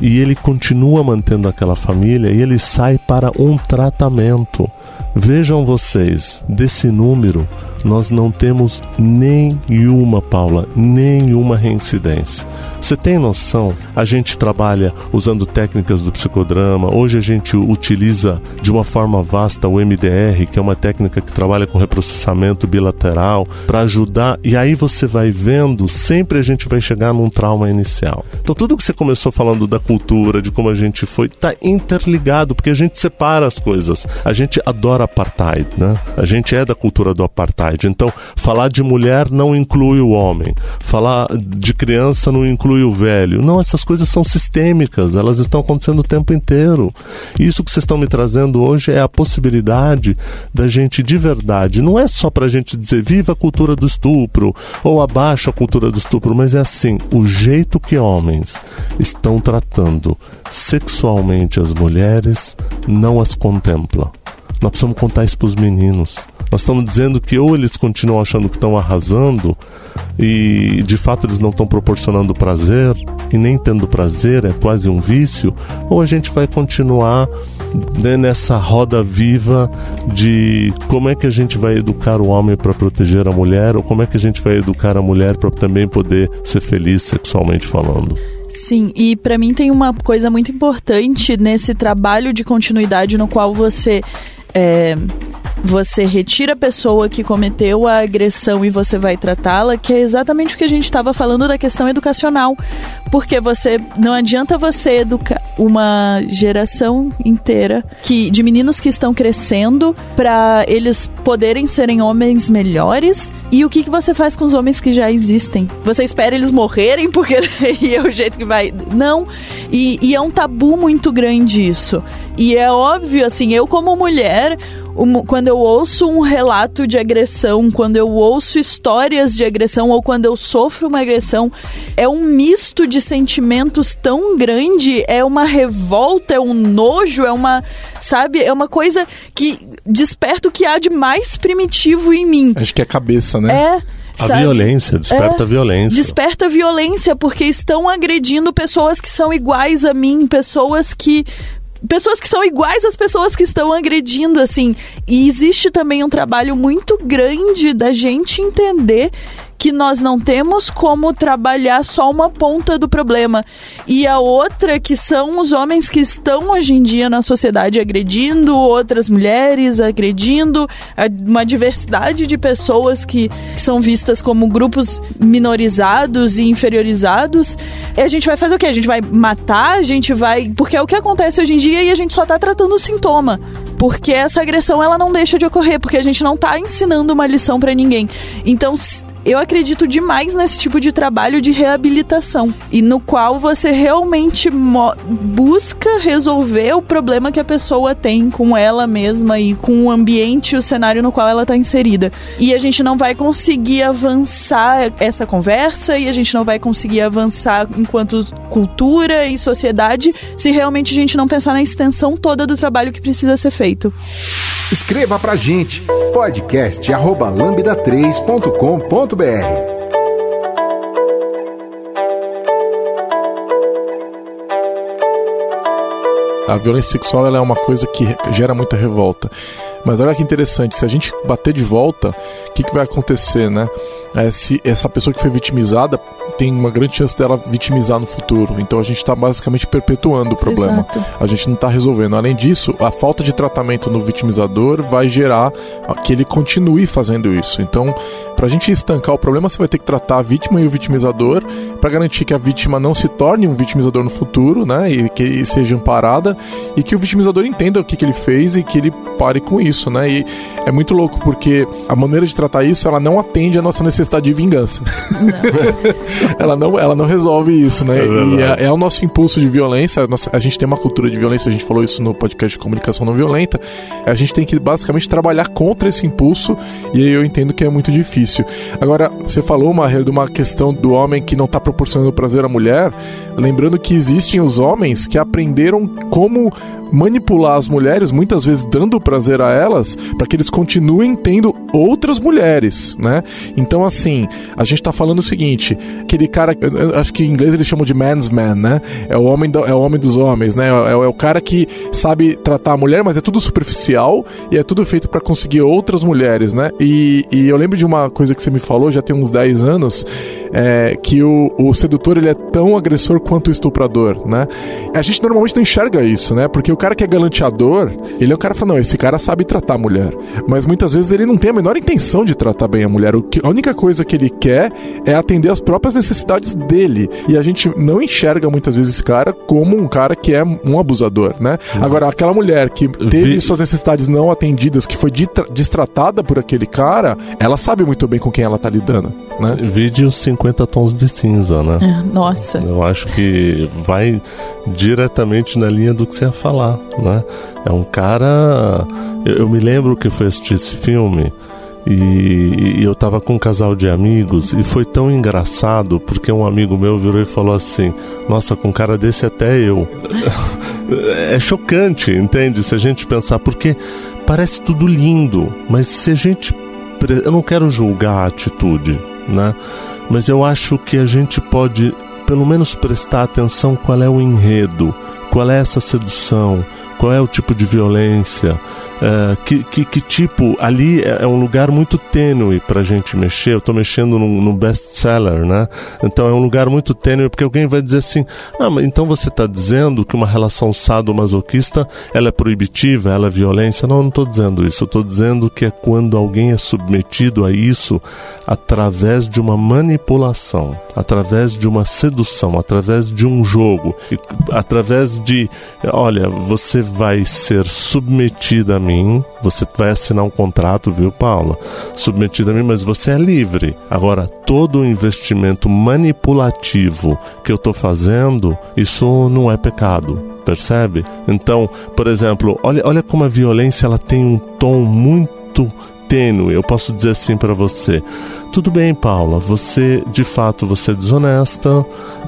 e ele continua mantendo aquela família e ele sai para um tratamento. Vejam vocês, desse número, nós não temos nenhuma, Paula, nenhuma reincidência. Você tem noção? A gente trabalha usando técnicas do psicodrama. Hoje a gente utiliza de uma forma vasta o MDR, que é uma técnica que trabalha com reprocessamento bilateral, para ajudar. E aí você vai vendo, sempre a gente vai chegar num trauma inicial. Então tudo que você começou falando da cultura, de como a gente foi, está interligado, porque a gente separa as coisas. A gente adora apartheid, né? A gente é da cultura do apartheid. Então, falar de mulher não inclui o homem. Falar de criança não inclui o velho. Não, essas coisas são sistêmicas, elas estão acontecendo o tempo inteiro. Isso que vocês estão me trazendo hoje é a possibilidade da gente de verdade, não é só para a gente dizer viva a cultura do estupro ou abaixo a cultura do estupro, mas é assim, o jeito que homens estão tratando sexualmente as mulheres não as contempla. Nós precisamos contar isso para os meninos. Nós estamos dizendo que ou eles continuam achando que estão arrasando e de fato eles não estão proporcionando prazer e nem tendo prazer é quase um vício, ou a gente vai continuar né, nessa roda viva de como é que a gente vai educar o homem para proteger a mulher ou como é que a gente vai educar a mulher para também poder ser feliz sexualmente falando. Sim, e para mim tem uma coisa muito importante nesse trabalho de continuidade no qual você é, você retira a pessoa que cometeu a agressão e você vai tratá-la, que é exatamente o que a gente estava falando da questão educacional. Porque você não adianta você educar uma geração inteira que de meninos que estão crescendo para eles poderem serem homens melhores. E o que, que você faz com os homens que já existem? Você espera eles morrerem porque é o jeito que vai. Não. E, e é um tabu muito grande isso. E é óbvio, assim, eu como mulher, um, quando eu ouço um relato de agressão, quando eu ouço histórias de agressão ou quando eu sofro uma agressão, é um misto de sentimentos tão grande, é uma revolta, é um nojo, é uma, sabe, é uma coisa que desperta o que há de mais primitivo em mim. Acho que é a cabeça, né? É. A Sabe? violência, desperta é, a violência. Desperta a violência, porque estão agredindo pessoas que são iguais a mim, pessoas que pessoas que são iguais às pessoas que estão agredindo, assim. E existe também um trabalho muito grande da gente entender que nós não temos como trabalhar só uma ponta do problema. E a outra que são os homens que estão hoje em dia na sociedade agredindo outras mulheres, agredindo uma diversidade de pessoas que, que são vistas como grupos minorizados e inferiorizados. E a gente vai fazer o quê? A gente vai matar, a gente vai. Porque é o que acontece hoje em dia e a gente só tá tratando o sintoma. Porque essa agressão ela não deixa de ocorrer, porque a gente não tá ensinando uma lição para ninguém. Então, eu acredito demais nesse tipo de trabalho de reabilitação e no qual você realmente busca resolver o problema que a pessoa tem com ela mesma e com o ambiente o cenário no qual ela está inserida. E a gente não vai conseguir avançar essa conversa e a gente não vai conseguir avançar enquanto cultura e sociedade se realmente a gente não pensar na extensão toda do trabalho que precisa ser feito. Escreva pra gente podcast@lambda3.com.br. Br A violência sexual é uma coisa que gera muita revolta. Mas olha que interessante, se a gente bater de volta, o que, que vai acontecer, né? É, se essa pessoa que foi vitimizada tem uma grande chance dela vitimizar no futuro. Então a gente está basicamente perpetuando o problema. Exato. A gente não está resolvendo. Além disso, a falta de tratamento no vitimizador vai gerar que ele continue fazendo isso. Então, para a gente estancar o problema, você vai ter que tratar a vítima e o vitimizador para garantir que a vítima não se torne um vitimizador no futuro, né? E que seja amparada e que o vitimizador entenda o que, que ele fez e que ele pare com isso, né? E é muito louco porque a maneira de tratar isso ela não atende à nossa necessidade de vingança. ela não, ela não resolve isso, né? É e é, é, o nosso impulso de violência. A, nossa, a gente tem uma cultura de violência, a gente falou isso no podcast de comunicação não violenta. A gente tem que basicamente trabalhar contra esse impulso, e aí eu entendo que é muito difícil. Agora, você falou, Maher, de uma questão do homem que não está proporcionando prazer à mulher, lembrando que existem os homens que aprenderam como como manipular as mulheres, muitas vezes dando prazer a elas, para que eles continuem tendo outras mulheres, né? Então, assim, a gente tá falando o seguinte: aquele cara, acho que em inglês eles chamam de man's man, né? É o homem, do, é o homem dos homens, né? É, é, o cara que sabe tratar a mulher, mas é tudo superficial e é tudo feito para conseguir outras mulheres, né? E, e, eu lembro de uma coisa que você me falou, já tem uns 10 anos, é, que o, o sedutor ele é tão agressor quanto o estuprador, né? A gente normalmente não enxerga isso, né? Porque o cara que é galanteador, ele é um cara que fala, não, esse cara sabe tratar a mulher. Mas muitas vezes ele não tem a menor intenção de tratar bem a mulher. O que, a única coisa que ele quer é atender as próprias necessidades dele. E a gente não enxerga muitas vezes esse cara como um cara que é um abusador, né? Uhum. Agora, aquela mulher que teve Vi... suas necessidades não atendidas, que foi distratada por aquele cara, ela sabe muito bem com quem ela tá lidando, né? Vide os 50 tons de cinza, né? É, nossa. Eu acho que vai diretamente na linha do que você ia falar, né? É um cara... Eu, eu me lembro que foi assistir esse filme... E, e, eu tava com um casal de amigos e foi tão engraçado porque um amigo meu virou e falou assim: Nossa, com um cara desse até eu. é chocante, entende? Se a gente pensar, porque parece tudo lindo, mas se a gente. Eu não quero julgar a atitude, né? Mas eu acho que a gente pode, pelo menos, prestar atenção qual é o enredo, qual é essa sedução, qual é o tipo de violência, é, que, que, que, tipo, ali é, é um lugar muito tênue para a gente mexer. Eu estou mexendo num, best-seller, né? Então é um lugar muito tênue, porque alguém vai dizer assim: ah, mas então você está dizendo que uma relação sadomasoquista ela é proibitiva, ela é violência? Não, eu não estou dizendo isso. Eu estou dizendo que é quando alguém é submetido a isso através de uma manipulação, através de uma sedução, através de um jogo, através de, olha, você vai ser submetida a mim, você vai assinar um contrato, viu, Paula? Submetido a mim, mas você é livre. Agora, todo o investimento manipulativo que eu estou fazendo, isso não é pecado percebe? Então, por exemplo, olha, olha como a violência ela tem um tom muito tênue. Eu posso dizer assim para você: tudo bem, Paula, você de fato você é desonesta,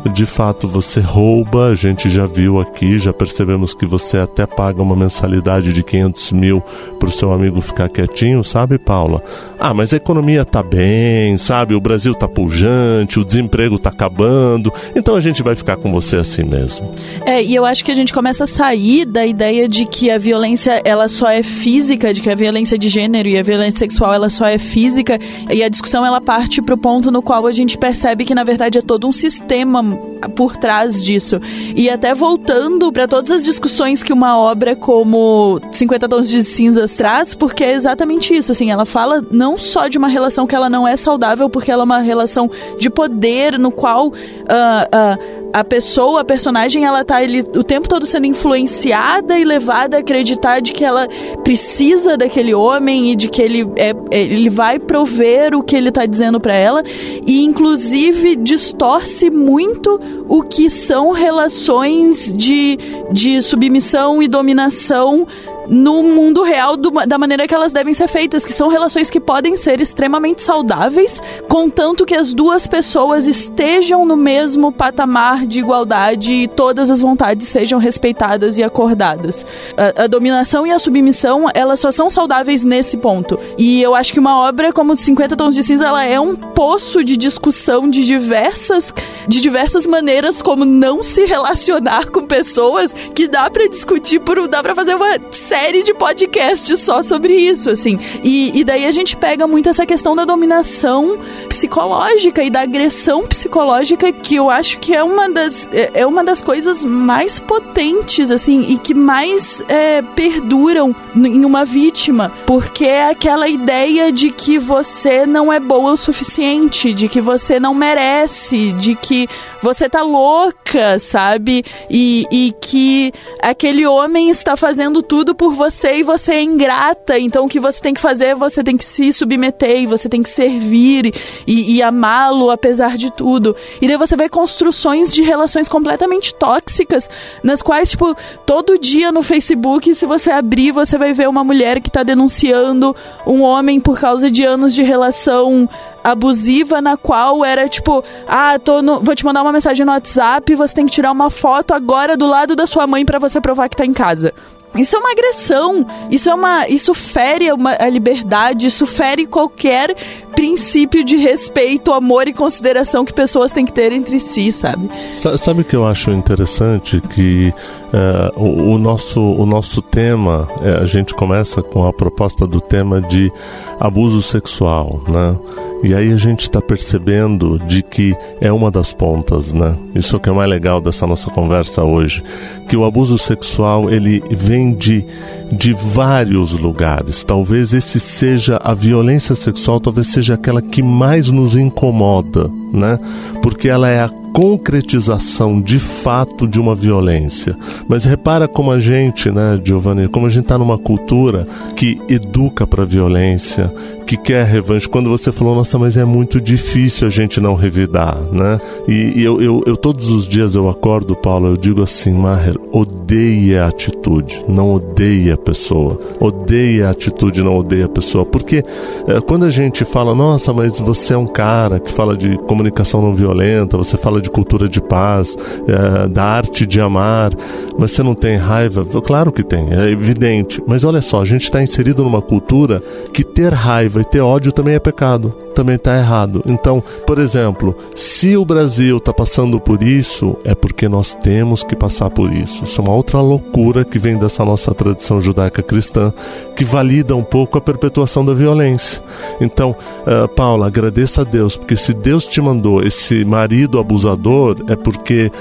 de fato você rouba. A gente já viu aqui, já percebemos que você até paga uma mensalidade de 500 mil para o seu amigo ficar quietinho, sabe, Paula? Ah, mas a economia tá bem, sabe? O Brasil tá pujante, o desemprego tá acabando, então a gente vai ficar com você assim mesmo. É, e eu acho que a gente começa a sair da ideia de que a violência ela só é física, de que a violência de gênero e a violência sexual ela só é física, e a discussão ela parte para o ponto no qual a gente percebe que na verdade é todo um sistema por trás disso. E até voltando para todas as discussões que uma obra como 50 Tons de Cinzas traz, porque é exatamente isso, assim, ela fala não só de uma relação que ela não é saudável, porque ela é uma relação de poder no qual uh, uh, a pessoa, a personagem, ela tá ele, o tempo todo sendo influenciada e levada a acreditar de que ela precisa daquele homem e de que ele, é, é ele vai prover o que ele tá dizendo para ela e inclusive distorce muito o que são relações de, de submissão e dominação no mundo real do, da maneira que elas devem ser feitas, que são relações que podem ser extremamente saudáveis, contanto que as duas pessoas estejam no mesmo patamar de igualdade e todas as vontades sejam respeitadas e acordadas. A, a dominação e a submissão, elas só são saudáveis nesse ponto. E eu acho que uma obra como 50 Tons de Cinza, ela é um poço de discussão de diversas, de diversas maneiras como não se relacionar com pessoas que dá para discutir por dá para fazer uma série de podcasts só sobre isso, assim. E, e daí a gente pega muito essa questão da dominação psicológica e da agressão psicológica, que eu acho que é uma das, é, é uma das coisas mais potentes, assim, e que mais é, perduram em uma vítima. Porque é aquela ideia de que você não é boa o suficiente, de que você não merece, de que você tá louca, sabe? E, e que aquele homem está fazendo tudo por você e você é ingrata. Então o que você tem que fazer, você tem que se submeter e você tem que servir e, e amá-lo apesar de tudo. E daí você vê construções de relações completamente tóxicas, nas quais, tipo, todo dia no Facebook, se você abrir, você vai ver uma mulher que tá denunciando um homem por causa de anos de relação abusiva na qual era tipo, ah, tô no, vou te mandar uma mensagem no WhatsApp, você tem que tirar uma foto agora do lado da sua mãe para você provar que tá em casa. Isso é uma agressão. Isso é uma, isso fere uma, a liberdade. Isso fere qualquer princípio de respeito, amor e consideração que pessoas têm que ter entre si, sabe? Sabe o que eu acho interessante que é, o, o, nosso o nosso tema é, a gente começa com a proposta do tema de abuso sexual, né? E aí a gente está percebendo de que é uma das pontas, né? Isso que é mais legal dessa nossa conversa hoje, que o abuso sexual ele vem de, de vários lugares. Talvez esse seja a violência sexual, talvez seja aquela que mais nos incomoda, né? Porque ela é a concretização de fato de uma violência. Mas repara como a gente, né, Giovanni, como a gente está numa cultura que educa para violência, que quer revanche. Quando você falou, nossa, mas é muito difícil a gente não revidar, né? E, e eu, eu, eu, todos os dias eu acordo, Paulo, eu digo assim, Maher, odeie a atitude, não odeie a pessoa. Odeie a atitude, não odeie a pessoa. Porque é, quando a gente fala, nossa, mas você é um cara que fala de comunicação não violenta, você fala de cultura de paz, é, da arte de amar, mas você não tem raiva? Claro que tem, é evidente. Mas olha só, a gente está inserido numa cultura que ter raiva e ter ódio também é pecado, também está errado. Então, por exemplo, se o Brasil está passando por isso, é porque nós temos que passar por isso. Isso é uma outra loucura que vem dessa nossa tradição judaica cristã, que valida um pouco a perpetuação da violência. Então, uh, Paula, agradeça a Deus, porque se Deus te mandou esse marido abusador, é porque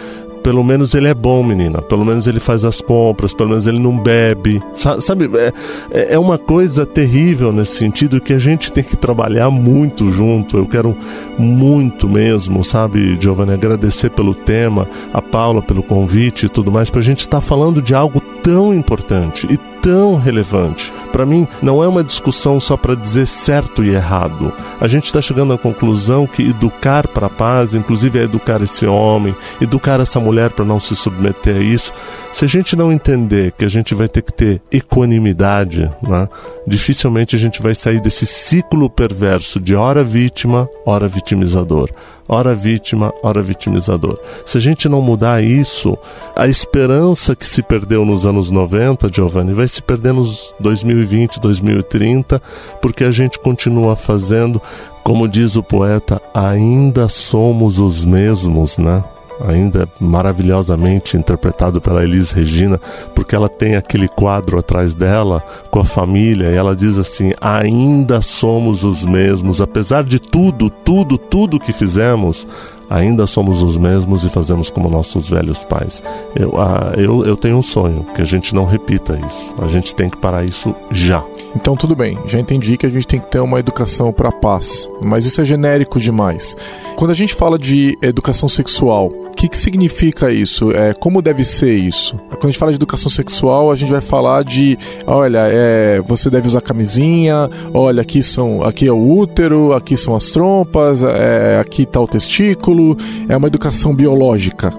pelo menos ele é bom, menina. Pelo menos ele faz as compras, pelo menos ele não bebe. Sabe, é, é, é uma coisa terrível nesse sentido que a gente tem que trabalhar muito junto. Eu quero muito mesmo, sabe, Giovanni, agradecer pelo tema, a Paula pelo convite e tudo mais, para a gente estar tá falando de algo tão importante e tão relevante. Para mim, não é uma discussão só para dizer certo e errado. A gente está chegando à conclusão que educar para a paz, inclusive é educar esse homem, educar essa mulher para não se submeter a isso. Se a gente não entender que a gente vai ter que ter equanimidade, né, dificilmente a gente vai sair desse ciclo perverso de hora vítima, hora vitimizador ora vítima, ora vitimizador. Se a gente não mudar isso, a esperança que se perdeu nos anos 90, Giovanni, vai se perder nos 2020, 2030, porque a gente continua fazendo, como diz o poeta, ainda somos os mesmos, né? ainda maravilhosamente interpretado pela Elis Regina, porque ela tem aquele quadro atrás dela com a família e ela diz assim: ainda somos os mesmos, apesar de tudo, tudo, tudo que fizemos, ainda somos os mesmos e fazemos como nossos velhos pais. Eu, ah, eu, eu tenho um sonho, que a gente não repita isso. A gente tem que parar isso já. Então tudo bem, já entendi que a gente tem que ter uma educação para a paz, mas isso é genérico demais. Quando a gente fala de educação sexual, que, que significa isso? É, como deve ser isso? Quando a gente fala de educação sexual, a gente vai falar de, olha, é, você deve usar camisinha, olha, aqui são, aqui é o útero, aqui são as trompas, é, aqui está o testículo, é uma educação biológica.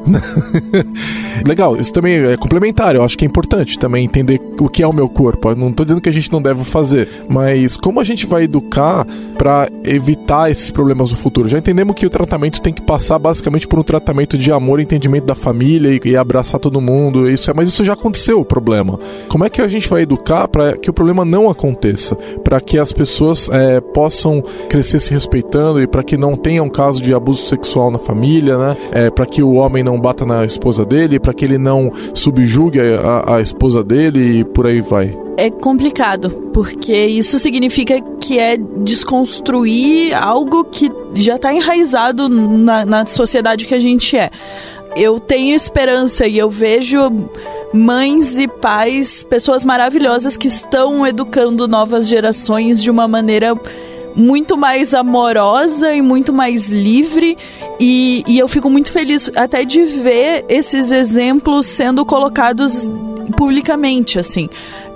Legal, isso também é complementar, eu acho que é importante também entender o que é o meu corpo. Eu não estou dizendo que a gente não deve fazer, mas como a gente vai educar para evitar esses problemas no futuro? Já entendemos que o tratamento tem que passar basicamente por um tratamento de amor e entendimento da família e, e abraçar todo mundo. Isso é, mas isso já aconteceu o problema. Como é que a gente vai educar para que o problema não aconteça? Para que as pessoas é, possam crescer se respeitando e para que não tenha um caso de abuso sexual na família, né? É, para que o homem não bata na esposa dele, para que ele não subjugue a, a esposa dele e por aí vai é complicado, porque isso significa que é desconstruir algo que já está enraizado na, na sociedade que a gente é. Eu tenho esperança e eu vejo mães e pais, pessoas maravilhosas que estão educando novas gerações de uma maneira muito mais amorosa e muito mais livre. E, e eu fico muito feliz até de ver esses exemplos sendo colocados publicamente, assim.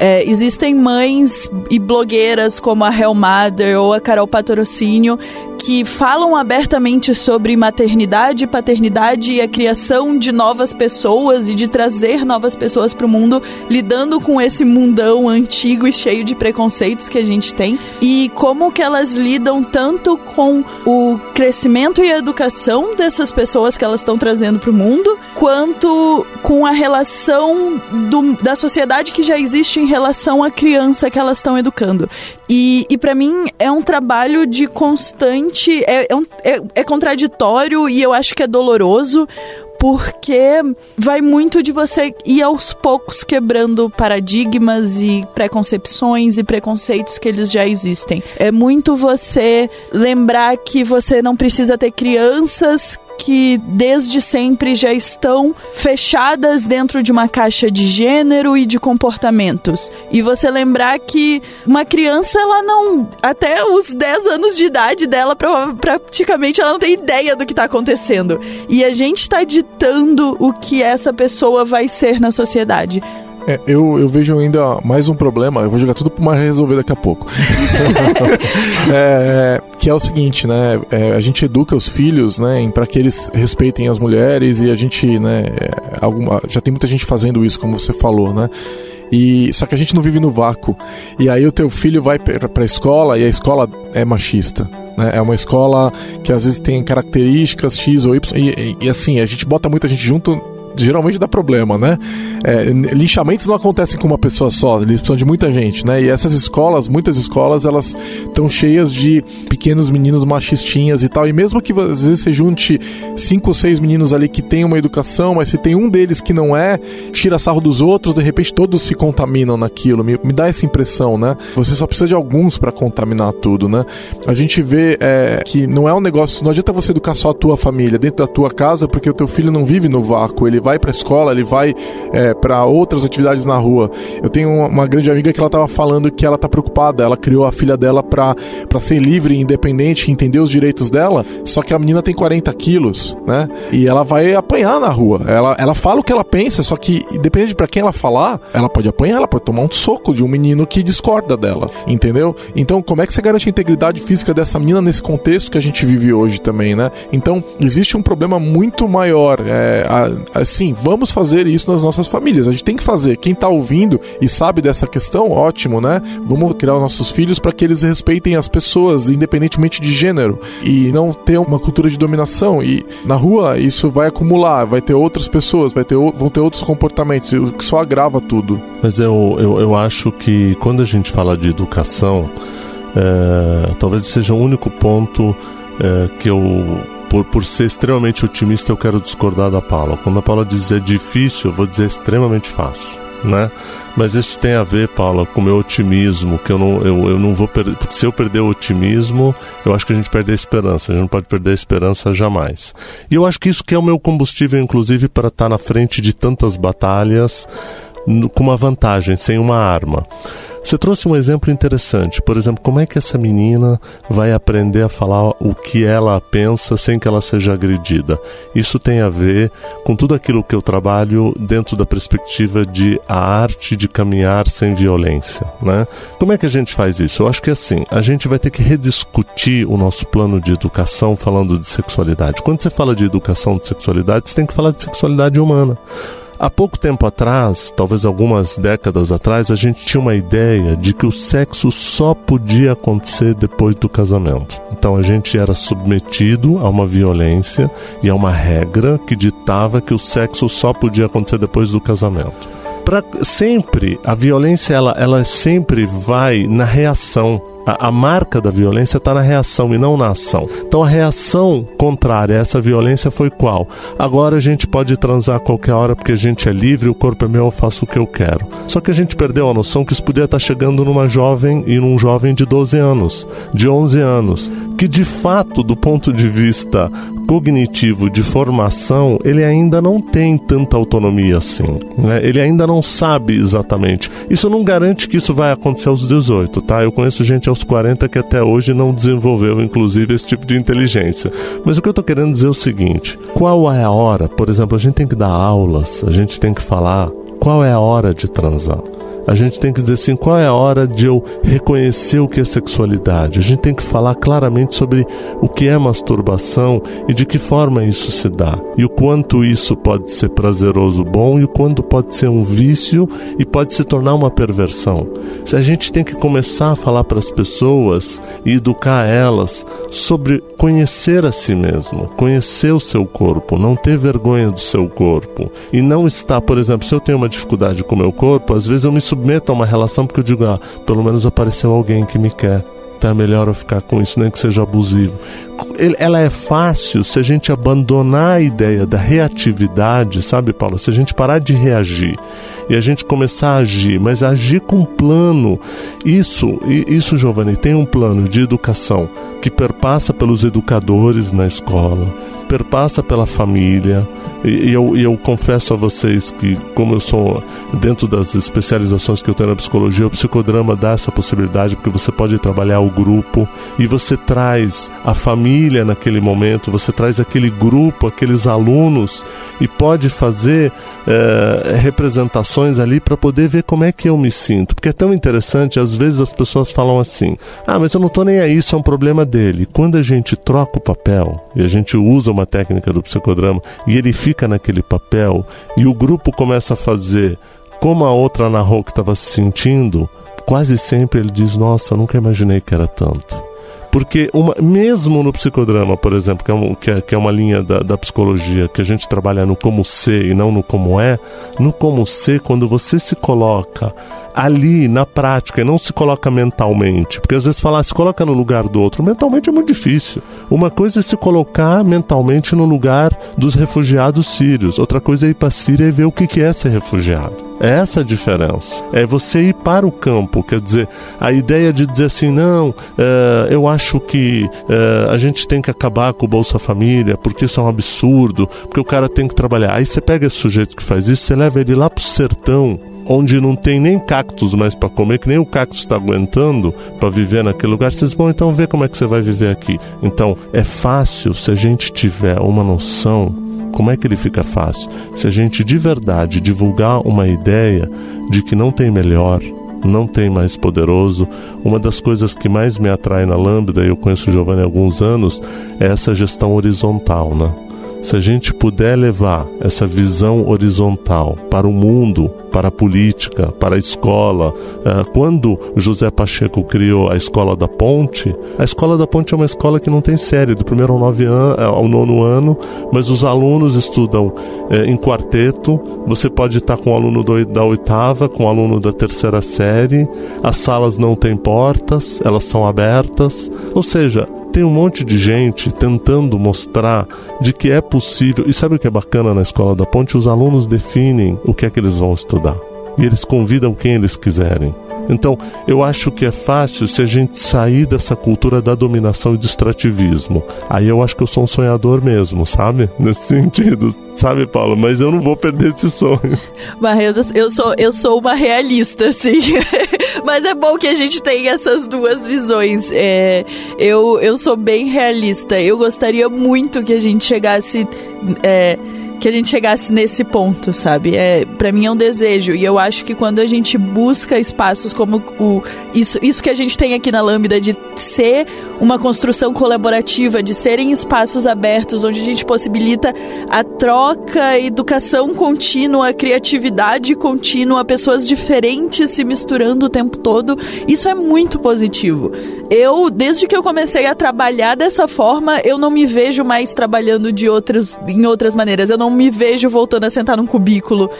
É, existem mães e blogueiras como a Hell Mother ou a Carol Patrocínio que falam abertamente sobre maternidade, paternidade e a criação de novas pessoas e de trazer novas pessoas para o mundo, lidando com esse mundão antigo e cheio de preconceitos que a gente tem. E como que elas lidam tanto com o crescimento e a educação dessas pessoas que elas estão trazendo para o mundo, quanto com a relação do, da sociedade que já existe em relação à criança que elas estão educando. E, e para mim é um trabalho de constante. É, é, um, é, é contraditório e eu acho que é doloroso, porque vai muito de você ir aos poucos quebrando paradigmas e preconcepções e preconceitos que eles já existem. É muito você lembrar que você não precisa ter crianças que desde sempre já estão fechadas dentro de uma caixa de gênero e de comportamentos. E você lembrar que uma criança, ela não. Até os 10 anos de idade dela, praticamente ela não tem ideia do que está acontecendo. E a gente está ditando o que essa pessoa vai ser na sociedade. É, eu, eu vejo ainda mais um problema, eu vou jogar tudo pro Mar resolver daqui a pouco. é, que é o seguinte, né? É, a gente educa os filhos, né, para que eles respeitem as mulheres e a gente, né, é, alguma, já tem muita gente fazendo isso, como você falou, né? E só que a gente não vive no vácuo. E aí o teu filho vai para a escola e a escola é machista. Né? É uma escola que às vezes tem características X ou Y. E, e, e assim, a gente bota muita gente junto geralmente dá problema, né? É, linchamentos não acontecem com uma pessoa só, eles precisam de muita gente, né? E essas escolas, muitas escolas, elas estão cheias de pequenos meninos machistinhas e tal. E mesmo que às vezes você junte cinco ou seis meninos ali que têm uma educação, mas se tem um deles que não é, tira sarro dos outros, de repente todos se contaminam naquilo. Me, me dá essa impressão, né? Você só precisa de alguns para contaminar tudo, né? A gente vê é, que não é um negócio, não adianta você educar só a tua família dentro da tua casa, porque o teu filho não vive no vácuo, ele vai vai para a escola, ele vai é, para outras atividades na rua. Eu tenho uma, grande amiga que ela estava falando que ela está preocupada. Ela criou a filha dela para ser livre, independente, entender os direitos dela. Só que a menina tem 40 quilos, né? E ela vai apanhar na rua. Ela, ela fala o que ela pensa, só que depende para quem ela falar, ela pode apanhar, ela pode tomar um soco de um menino que discorda dela, entendeu? Então, como é que você garante a integridade física dessa menina nesse contexto que a gente vive hoje também, né? Então, existe um problema muito maior. É, sim, vamos fazer isso nas nossas famílias. A gente tem que fazer. Quem está ouvindo e sabe dessa questão, ótimo, né? Vamos criar os nossos filhos para que eles respeitem as pessoas, independentemente de gênero, e não ter uma cultura de dominação. E na rua isso vai acumular, vai ter outras pessoas, vai ter, vão ter outros comportamentos, o que só agrava tudo. Mas eu, eu, eu acho que quando a gente fala de educação, é, talvez seja o único ponto é, que eu por, por ser extremamente otimista, eu quero discordar da Paula. Quando a Paula diz é difícil, eu vou dizer extremamente fácil. Né? Mas isso tem a ver, Paula, com o meu otimismo, que eu não, eu, eu não vou perder. Porque se eu perder o otimismo, eu acho que a gente perde a esperança. A gente não pode perder a esperança jamais. E eu acho que isso que é o meu combustível, inclusive, para estar na frente de tantas batalhas com uma vantagem, sem uma arma. Você trouxe um exemplo interessante. Por exemplo, como é que essa menina vai aprender a falar o que ela pensa sem que ela seja agredida? Isso tem a ver com tudo aquilo que eu trabalho dentro da perspectiva de a arte de caminhar sem violência, né? Como é que a gente faz isso? Eu acho que assim, a gente vai ter que rediscutir o nosso plano de educação falando de sexualidade. Quando você fala de educação de sexualidade, você tem que falar de sexualidade humana. Há pouco tempo atrás, talvez algumas décadas atrás, a gente tinha uma ideia de que o sexo só podia acontecer depois do casamento. Então a gente era submetido a uma violência e a uma regra que ditava que o sexo só podia acontecer depois do casamento. Pra, sempre a violência ela, ela sempre vai na reação a, a marca da violência está na reação e não na ação. Então a reação contrária a essa violência foi qual? Agora a gente pode transar a qualquer hora porque a gente é livre, o corpo é meu, eu faço o que eu quero. Só que a gente perdeu a noção que isso podia estar chegando numa jovem e num jovem de 12 anos, de 11 anos, que de fato, do ponto de vista cognitivo de formação, ele ainda não tem tanta autonomia assim. Né? Ele ainda não sabe exatamente. Isso não garante que isso vai acontecer aos 18, tá? Eu conheço gente aos 40 que até hoje não desenvolveu, inclusive, esse tipo de inteligência. Mas o que eu estou querendo dizer é o seguinte: qual é a hora? Por exemplo, a gente tem que dar aulas, a gente tem que falar qual é a hora de transar a gente tem que dizer assim: qual é a hora de eu reconhecer o que é sexualidade? A gente tem que falar claramente sobre o que é masturbação e de que forma isso se dá, e o quanto isso pode ser prazeroso, bom, e o quanto pode ser um vício e pode se tornar uma perversão. Se a gente tem que começar a falar para as pessoas e educar elas sobre conhecer a si mesmo, conhecer o seu corpo, não ter vergonha do seu corpo e não estar, por exemplo, se eu tenho uma dificuldade com o meu corpo, às vezes eu me submeto a uma relação porque eu digo, ah, pelo menos apareceu alguém que me quer. tá melhor eu ficar com isso, nem que seja abusivo. Ela é fácil se a gente abandonar a ideia da reatividade, sabe, Paula? Se a gente parar de reagir e a gente começar a agir, mas agir com um plano. Isso, isso, Giovanni, tem um plano de educação que perpassa pelos educadores na escola, perpassa pela família. E, eu, eu confesso a vocês que, como eu sou dentro das especializações que eu tenho na psicologia, o psicodrama dá essa possibilidade, porque você pode trabalhar o grupo e você traz a família naquele momento, você traz aquele grupo, aqueles alunos e pode fazer é, representações ali para poder ver como é que eu me sinto. Porque é tão interessante, às vezes as pessoas falam assim: ah, mas eu não estou nem aí, isso é um problema dele. Quando a gente troca o papel e a gente usa uma técnica do psicodrama e ele fica naquele papel e o grupo começa a fazer como a outra narrou que estava se sentindo, quase sempre ele diz: Nossa, nunca imaginei que era tanto. Porque uma, mesmo no psicodrama, por exemplo, que é, um, que é, que é uma linha da, da, psicologia que a gente trabalha no como ser e não no como é, no como ser, quando você se coloca ali na prática e não se coloca mentalmente. Porque às vezes falar, se coloca no lugar do outro, mentalmente é muito difícil. Uma coisa é se colocar mentalmente no lugar dos refugiados sírios, outra coisa é ir para a Síria e ver o que é ser refugiado. É essa a diferença. É você ir para o campo, quer dizer, a ideia de dizer assim, não, é, eu acho que é, a gente tem que acabar com o Bolsa Família, porque isso é um absurdo, porque o cara tem que trabalhar. Aí você pega esse sujeito que faz isso, você leva ele lá pro sertão, onde não tem nem cactos mais para comer, que nem o cactus está aguentando para viver naquele lugar, vocês vão então ver como é que você vai viver aqui. Então, é fácil se a gente tiver uma noção. Como é que ele fica fácil? Se a gente de verdade divulgar uma ideia de que não tem melhor, não tem mais poderoso. Uma das coisas que mais me atrai na Lambda, e eu conheço o Giovanni há alguns anos, é essa gestão horizontal, né? Se a gente puder levar essa visão horizontal para o mundo, para a política, para a escola. Eh, quando José Pacheco criou a Escola da Ponte, a Escola da Ponte é uma escola que não tem série, do primeiro ao, nove an eh, ao nono ano, mas os alunos estudam eh, em quarteto. Você pode estar com o aluno da oitava, com o aluno da terceira série. As salas não têm portas, elas são abertas. Ou seja, tem um monte de gente tentando mostrar de que é possível. E sabe o que é bacana na escola da ponte? Os alunos definem o que é que eles vão estudar. E eles convidam quem eles quiserem. Então, eu acho que é fácil se a gente sair dessa cultura da dominação e do extrativismo. Aí eu acho que eu sou um sonhador mesmo, sabe? Nesse sentido, sabe, Paulo? Mas eu não vou perder esse sonho. Barretos, eu sou, eu sou uma realista, sim. Mas é bom que a gente tenha essas duas visões. É, eu, eu sou bem realista. Eu gostaria muito que a gente chegasse. É, que a gente chegasse nesse ponto, sabe? É, para mim é um desejo e eu acho que quando a gente busca espaços como o isso, isso que a gente tem aqui na Lambda de ser uma construção colaborativa, de serem espaços abertos onde a gente possibilita a troca, educação contínua, criatividade contínua, pessoas diferentes se misturando o tempo todo, isso é muito positivo. Eu, desde que eu comecei a trabalhar dessa forma, eu não me vejo mais trabalhando de outras, em outras maneiras. Eu não me vejo voltando a sentar num cubículo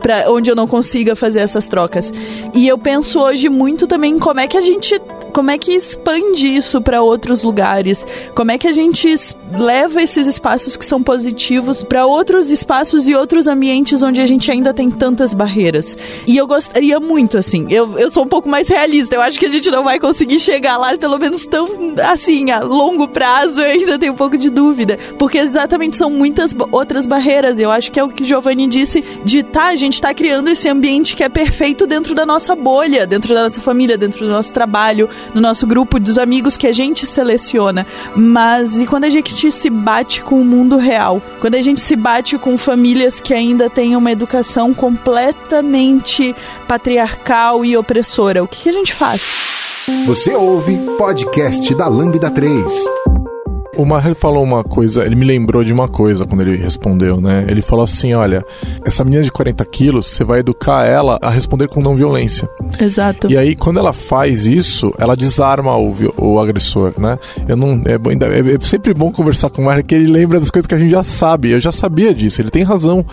para onde eu não consiga fazer essas trocas. E eu penso hoje muito também como é que a gente como é que expande isso para outros lugares? Como é que a gente leva esses espaços que são positivos para outros espaços e outros ambientes onde a gente ainda tem tantas barreiras? E eu gostaria muito, assim, eu, eu sou um pouco mais realista, eu acho que a gente não vai conseguir chegar lá, pelo menos tão assim, a longo prazo, eu ainda tenho um pouco de dúvida, porque exatamente são muitas outras barreiras. Eu acho que é o que Giovanni disse de tá, a gente está criando esse ambiente que é perfeito dentro da nossa bolha, dentro da nossa família, dentro do nosso trabalho, no nosso grupo dos amigos que a gente seleciona. Mas e quando a gente se bate com o mundo real? Quando a gente se bate com famílias que ainda têm uma educação completamente patriarcal e opressora, o que, que a gente faz? Você ouve podcast da Lambda 3. O Maher falou uma coisa, ele me lembrou de uma coisa quando ele respondeu, né? Ele falou assim: olha, essa menina de 40 quilos, você vai educar ela a responder com não violência. Exato. E aí, quando ela faz isso, ela desarma o, o agressor, né? Eu não, é, é, é sempre bom conversar com o Maher, que ele lembra das coisas que a gente já sabe. Eu já sabia disso, ele tem razão.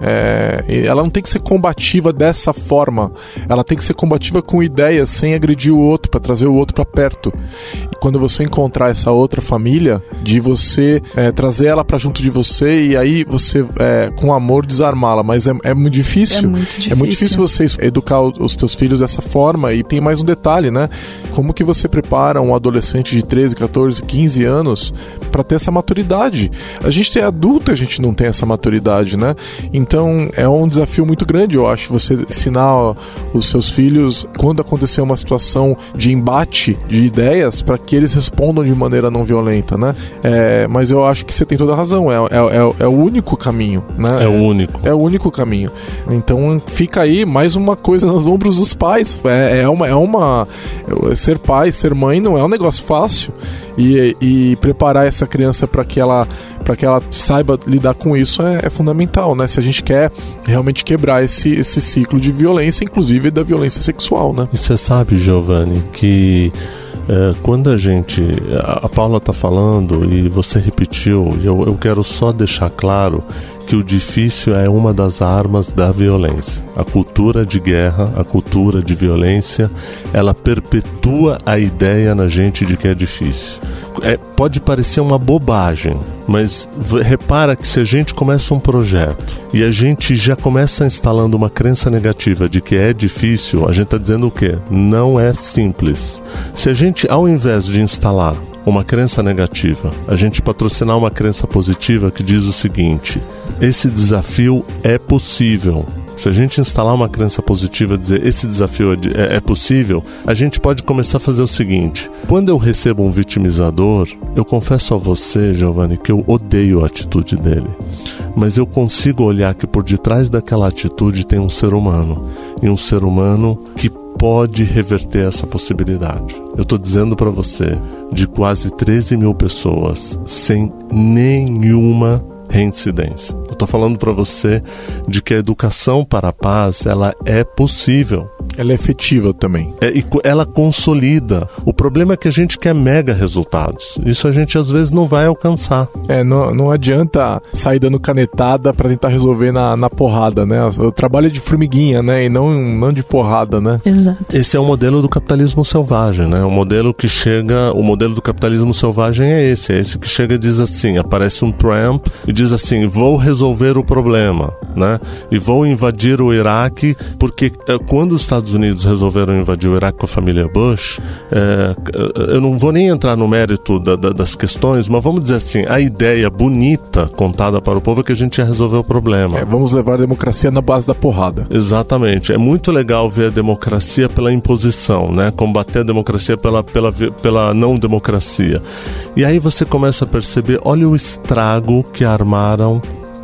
É, ela não tem que ser combativa dessa forma. Ela tem que ser combativa com ideias, sem agredir o outro, para trazer o outro para perto. E quando você encontrar essa outra família, de você é, trazer ela para junto de você e aí você, é, com amor, desarmá-la. Mas é, é, muito difícil. É muito difícil. É muito difícil você educar os teus filhos dessa forma. E tem mais um detalhe, né? Como que você prepara um adolescente de 13, 14, 15 anos para ter essa maturidade? A gente é adulto, a gente não tem essa maturidade, né? Então é um desafio muito grande, eu acho, você ensinar os seus filhos quando acontecer uma situação de embate de ideias para que eles respondam de maneira não violenta, né? É, mas eu acho que você tem toda a razão, é, é, é, é o único caminho, né? É o único. É o único caminho. Então fica aí mais uma coisa nos ombros dos pais. É, é uma, é uma. Ser pai, ser mãe não é um negócio fácil. E, e preparar essa criança para que ela para que ela saiba lidar com isso é, é, fundamental, né? Se a gente quer realmente quebrar esse, esse ciclo de violência, inclusive da violência sexual, né? E você sabe, Giovanni, que é, quando a gente. A Paula está falando e você repetiu, e eu, eu quero só deixar claro que o difícil é uma das armas da violência. A cultura de guerra, a cultura de violência, ela perpetua a ideia na gente de que é difícil. É, pode parecer uma bobagem, mas repara que se a gente começa um projeto e a gente já começa instalando uma crença negativa de que é difícil, a gente está dizendo o quê? Não é simples. Se a gente, ao invés de instalar uma crença negativa, a gente patrocinar uma crença positiva que diz o seguinte: esse desafio é possível. Se a gente instalar uma crença positiva, dizer esse desafio é, é, é, possível, a gente pode começar a fazer o seguinte: quando eu recebo um vitimizador, eu confesso a você, Giovanni, que eu odeio a atitude dele. Mas eu consigo olhar que por detrás daquela atitude tem um ser humano. E um ser humano que pode reverter essa possibilidade. Eu estou dizendo para você, de quase 13 mil pessoas sem nenhuma reincidência. Eu estou falando para você de que a educação para a paz ela é possível. Ela é efetiva também. É, e ela consolida. O problema é que a gente quer mega resultados. Isso a gente às vezes não vai alcançar. É, não, não adianta sair dando canetada para tentar resolver na, na porrada, né? O trabalho é de formiguinha, né? E não, não de porrada, né? Exato. Esse é o modelo do capitalismo selvagem, né? O modelo que chega, o modelo do capitalismo selvagem é esse, é esse que chega e diz assim, aparece um Trump e diz assim, vou resolver o problema, né? E vou invadir o Iraque porque é, quando os Estados Unidos resolveram invadir o Iraque com a família Bush, é, eu não vou nem entrar no mérito da, da, das questões, mas vamos dizer assim, a ideia bonita contada para o povo é que a gente ia resolver o problema. É, vamos levar a democracia na base da porrada. Exatamente. É muito legal ver a democracia pela imposição, né? Combater a democracia pela, pela, pela não democracia. E aí você começa a perceber, olha o estrago que armaram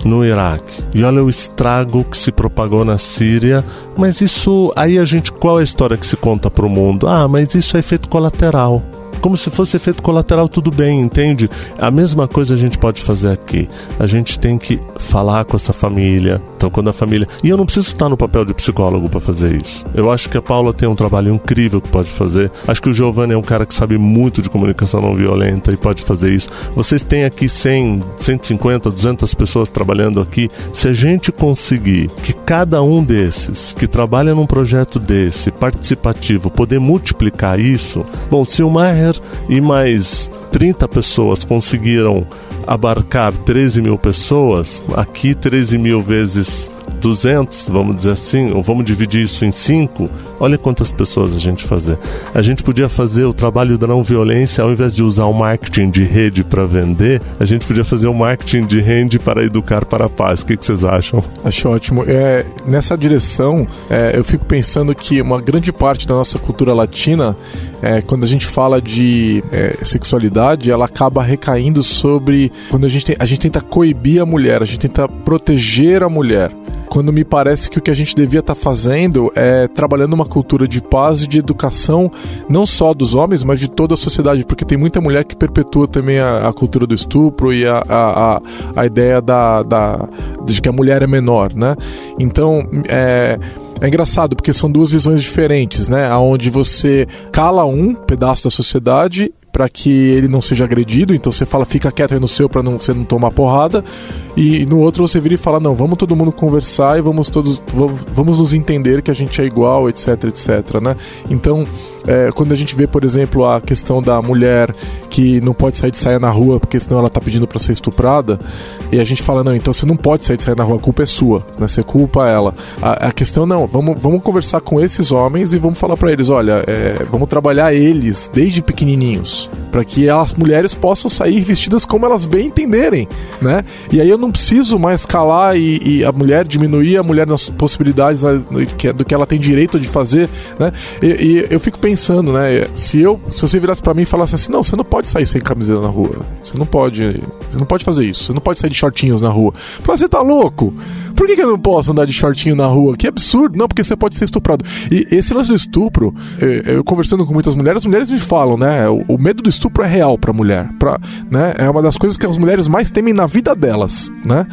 no Iraque. E olha o estrago que se propagou na Síria. Mas isso, aí a gente, qual é a história que se conta para o mundo? Ah, mas isso é efeito colateral como se fosse efeito colateral, tudo bem, entende? A mesma coisa a gente pode fazer aqui. A gente tem que falar com essa família. Então, quando a família. E eu não preciso estar no papel de psicólogo para fazer isso. Eu acho que a Paula tem um trabalho incrível que pode fazer. Acho que o Giovanni é um cara que sabe muito de comunicação não violenta e pode fazer isso. Vocês têm aqui 100, 150, 200 pessoas trabalhando aqui. Se a gente conseguir que cada um desses que trabalha num projeto desse, participativo, poder multiplicar isso, bom, se o Maher e mais 30 pessoas conseguiram abarcar 13 mil pessoas, aqui 13 mil vezes 200, vamos dizer assim, ou vamos dividir isso em 5, olha quantas pessoas a gente fazer. A gente podia fazer o trabalho da não violência, ao invés de usar o marketing de rede para vender, a gente podia fazer o marketing de rede para educar para a paz. O que, que vocês acham? Acho ótimo. É, nessa direção, é, eu fico pensando que uma grande parte da nossa cultura latina, é, quando a gente fala de é, sexualidade, ela acaba recaindo sobre quando a gente, tem, a gente tenta coibir a mulher, a gente tenta proteger a mulher quando me parece que o que a gente devia estar tá fazendo é trabalhando uma cultura de paz e de educação, não só dos homens, mas de toda a sociedade, porque tem muita mulher que perpetua também a, a cultura do estupro e a, a, a, ideia da, da, de que a mulher é menor, né? Então, é é engraçado porque são duas visões diferentes, né? Onde você cala um pedaço da sociedade para que ele não seja agredido, então você fala fica quieto aí no seu para não você não tomar porrada, e no outro você vira e fala não, vamos todo mundo conversar e vamos todos vamos, nos entender que a gente é igual, etc, etc, né? Então, é, quando a gente vê, por exemplo, a questão da mulher que não pode sair de saia na rua porque senão ela tá pedindo para ser estuprada, e a gente fala, não, então você não pode sair de saia na rua, a culpa é sua, né? Você culpa ela. A, a questão não, vamos, vamos conversar com esses homens e vamos falar para eles, olha, é, vamos trabalhar eles desde pequenininhos, para que as mulheres possam sair vestidas como elas bem entenderem, né? E aí eu não preciso mais calar e, e a mulher diminuir a mulher nas possibilidades né, do que ela tem direito de fazer, né? E, e eu fico pensando né? Se eu, se você virasse para mim e falasse assim, não, você não pode sair sem camiseta na rua. Você não pode, você não pode fazer isso. Você não pode sair de shortinhos na rua. Você tá louco? Por que, que eu não posso andar de shortinho na rua? Que absurdo! Não, porque você pode ser estuprado. E esse lance do estupro, eu, eu conversando com muitas mulheres, as mulheres me falam, né? O, o medo do estupro é real pra mulher. Pra, né? É uma das coisas que as mulheres mais temem na vida delas, né?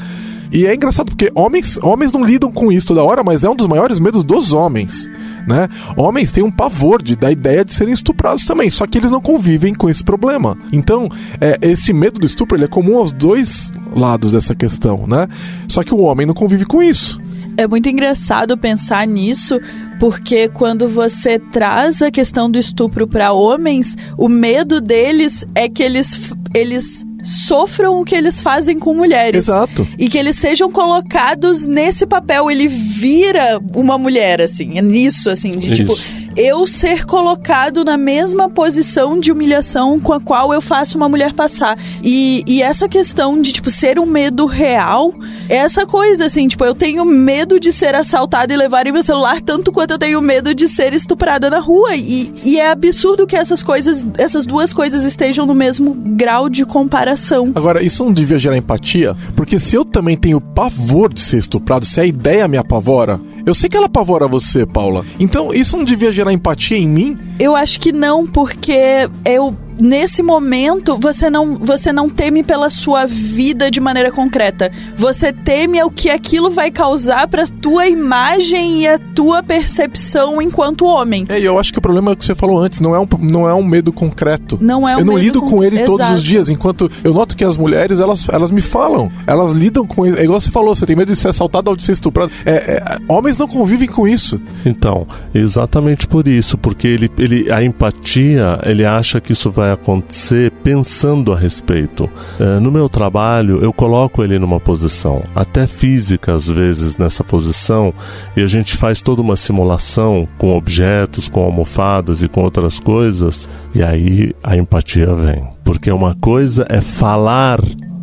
E é engraçado porque homens, homens não lidam com isso toda hora, mas é um dos maiores medos dos homens, né? Homens têm um pavor de, da ideia de serem estuprados também, só que eles não convivem com esse problema. Então, é, esse medo do estupro ele é comum aos dois lados dessa questão, né? Só que o homem não convive com isso. É muito engraçado pensar nisso, porque quando você traz a questão do estupro para homens, o medo deles é que eles, eles sofram o que eles fazem com mulheres. Exato. E que eles sejam colocados nesse papel. Ele vira uma mulher, assim. É nisso, assim, de tipo, Isso. tipo eu ser colocado na mesma posição de humilhação com a qual eu faço uma mulher passar. E, e essa questão de, tipo, ser um medo real, é essa coisa, assim, tipo, eu tenho medo de ser assaltada e levarem meu celular tanto quanto eu tenho medo de ser estuprada na rua. E, e é absurdo que essas coisas, essas duas coisas estejam no mesmo grau de comparação. Agora, isso não devia gerar empatia? Porque se eu também tenho pavor de ser estuprado, se a ideia me apavora, eu sei que ela apavora você, Paula. Então, isso não devia gerar empatia em mim? Eu acho que não, porque eu nesse momento você não, você não teme pela sua vida de maneira concreta. Você teme o que aquilo vai causar para tua imagem e a tua percepção enquanto homem. É, e eu acho que o problema é o que você falou antes, não é um, não é um medo concreto. Não é um Eu não lido com, com ele Exato. todos os dias, enquanto eu noto que as mulheres, elas, elas me falam, elas lidam com isso. É igual você falou, você tem medo de ser assaltado ou de ser estuprado. É, é, homens não convivem com isso. Então, exatamente por isso, porque ele, ele, a empatia, ele acha que isso vai vai acontecer pensando a respeito. É, no meu trabalho, eu coloco ele numa posição, até física às vezes nessa posição, e a gente faz toda uma simulação com objetos, com almofadas e com outras coisas, e aí a empatia vem. Porque uma coisa é falar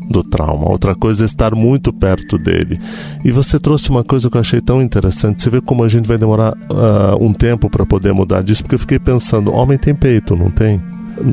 do trauma, outra coisa é estar muito perto dele. E você trouxe uma coisa que eu achei tão interessante. Você vê como a gente vai demorar uh, um tempo para poder mudar disso, porque eu fiquei pensando: homem tem peito, não tem?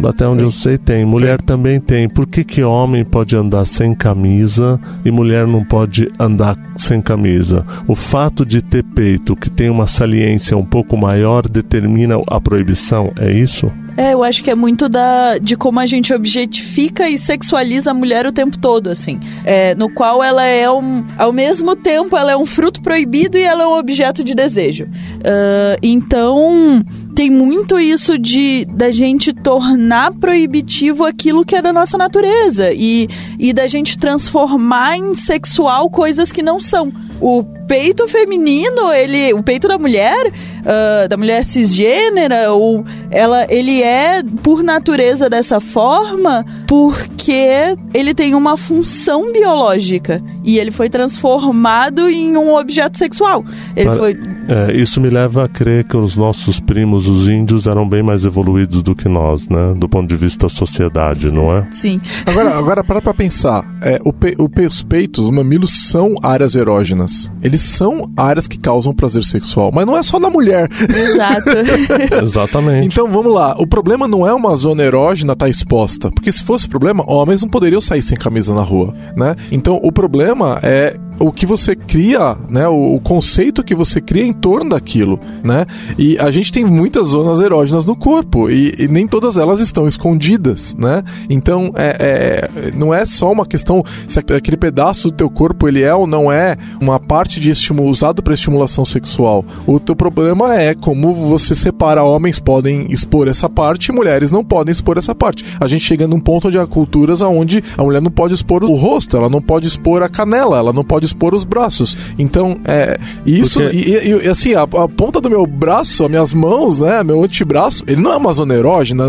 Até onde tem. eu sei tem. Mulher tem. também tem. Por que, que homem pode andar sem camisa e mulher não pode andar sem camisa? O fato de ter peito que tem uma saliência um pouco maior determina a proibição, é isso? É, eu acho que é muito da, de como a gente objetifica e sexualiza a mulher o tempo todo, assim. É, no qual ela é um. Ao mesmo tempo, ela é um fruto proibido e ela é um objeto de desejo. Uh, então, tem muito isso de da gente tornar proibitivo aquilo que é da nossa natureza e, e da gente transformar em sexual coisas que não são. O peito feminino, ele, o peito da mulher, uh, da mulher cisgênera, ou ela, ele é por natureza dessa forma porque ele tem uma função biológica e ele foi transformado em um objeto sexual. Ele Para, foi. É, isso me leva a crer que os nossos primos, os índios, eram bem mais evoluídos do que nós, né? Do ponto de vista da sociedade, não é? Sim. Agora, agora para pra pensar. É, o pe, o, os peitos, os mamilos são áreas erógenas. Eles são áreas que causam prazer sexual, mas não é só na mulher. Exato. Exatamente. Então vamos lá. O problema não é uma zona erógena estar tá exposta, porque se fosse problema, homens não poderiam sair sem camisa na rua, né? Então o problema é o que você cria, né, o, o, conceito que você cria em torno daquilo, né? E a gente tem muitas zonas erógenas no corpo e, e nem todas elas estão escondidas, né? Então, é, é, não é só uma questão se aquele pedaço do teu corpo ele é ou não é uma parte de estímulo usado para estimulação sexual. O teu problema é como você separa homens podem expor essa parte e mulheres não podem expor essa parte. A gente chega num ponto onde há culturas onde a mulher não pode expor o rosto, ela não pode expor a canela, ela não pode expor os braços. Então, é isso Porque... e, e, assim, a, a, ponta do meu braço, as minhas mãos, né, meu antebraço, ele não é uma zona erógena,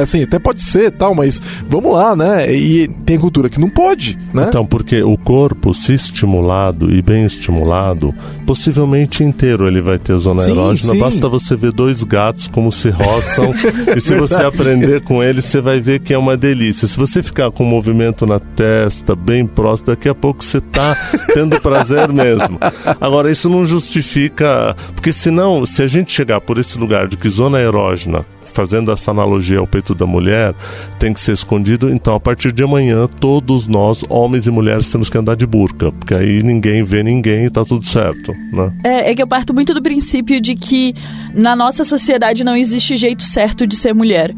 assim, até pode ser, tal, mas vamos lá, né? E tem cultura que não pode, né? Então, porque o corpo se estimulado e bem estimulado, possivelmente inteiro ele vai ter zona sim, erógena, sim. basta você ver dois gatos como se roçam e se você aprender com eles, você vai ver que é uma delícia. Se você ficar com um movimento na testa, bem próximo, daqui a pouco você está tendo prazer mesmo. Agora, isso não justifica, porque senão, se a gente chegar por esse lugar de que zona erógena fazendo essa analogia ao peito da mulher, tem que ser escondido. Então, a partir de amanhã, todos nós, homens e mulheres, temos que andar de burca, porque aí ninguém vê ninguém e tá tudo certo, né? É, é que eu parto muito do princípio de que na nossa sociedade não existe jeito certo de ser mulher.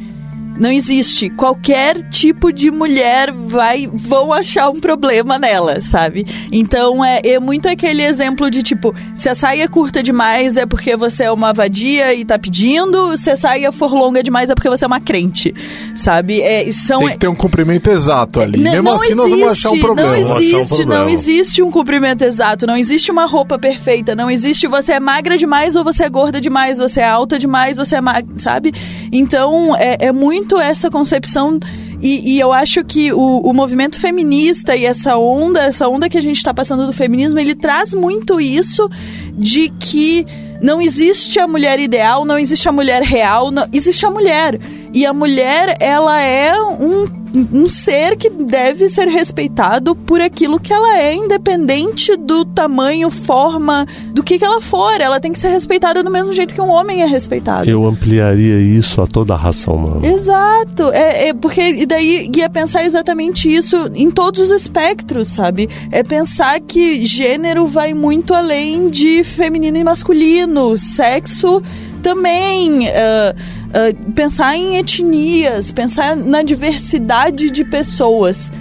Não existe. Qualquer tipo de mulher vai vão achar um problema nela, sabe? Então é, é muito aquele exemplo de tipo, se a saia é curta demais é porque você é uma vadia e tá pedindo, se a saia for longa demais é porque você é uma crente, sabe? É, são, Tem que ter um comprimento exato ali. Não, Mesmo não assim existe, nós vamos achar um problema. Não existe, um não existe um comprimento exato, não existe uma roupa perfeita, não existe você é magra demais ou você é gorda demais, você é alta demais, você é magra, sabe? Então é, é muito muito essa concepção e, e, eu acho que o, o, movimento feminista e essa onda, essa onda que a gente está passando do feminismo, ele traz muito isso de que não existe a mulher ideal, não existe a mulher real, não, existe a mulher. E a mulher, ela é um, um ser que deve ser respeitado por aquilo que ela é, independente do tamanho, forma, do que, que ela for. Ela tem que ser respeitada do mesmo jeito que um homem é respeitado. Eu ampliaria isso a toda a raça humana. Exato. É, é porque e daí ia pensar exatamente isso em todos os espectros, sabe? É pensar que gênero vai muito além de feminino e masculino, sexo também. Uh, uh, pensar em etnias, pensar na diversidade de pessoas.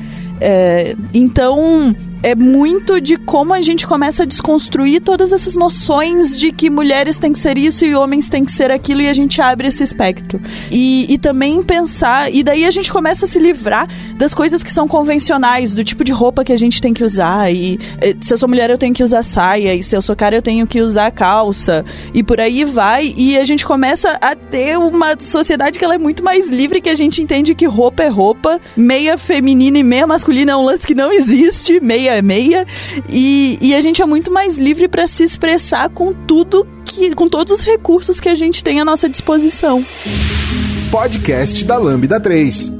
É, então, é muito de como a gente começa a desconstruir todas essas noções de que mulheres têm que ser isso e homens têm que ser aquilo e a gente abre esse espectro. E, e também pensar, e daí a gente começa a se livrar das coisas que são convencionais, do tipo de roupa que a gente tem que usar. E eh, se eu sou mulher, eu tenho que usar saia, e se eu sou cara, eu tenho que usar calça, e por aí vai. E a gente começa a ter uma sociedade que ela é muito mais livre, que a gente entende que roupa é roupa, meia feminina e meia masculina é um lance que não existe, meia meia é meia. E, e a gente é muito mais livre para se expressar com tudo que. com todos os recursos que a gente tem à nossa disposição. Podcast da Lambda 3.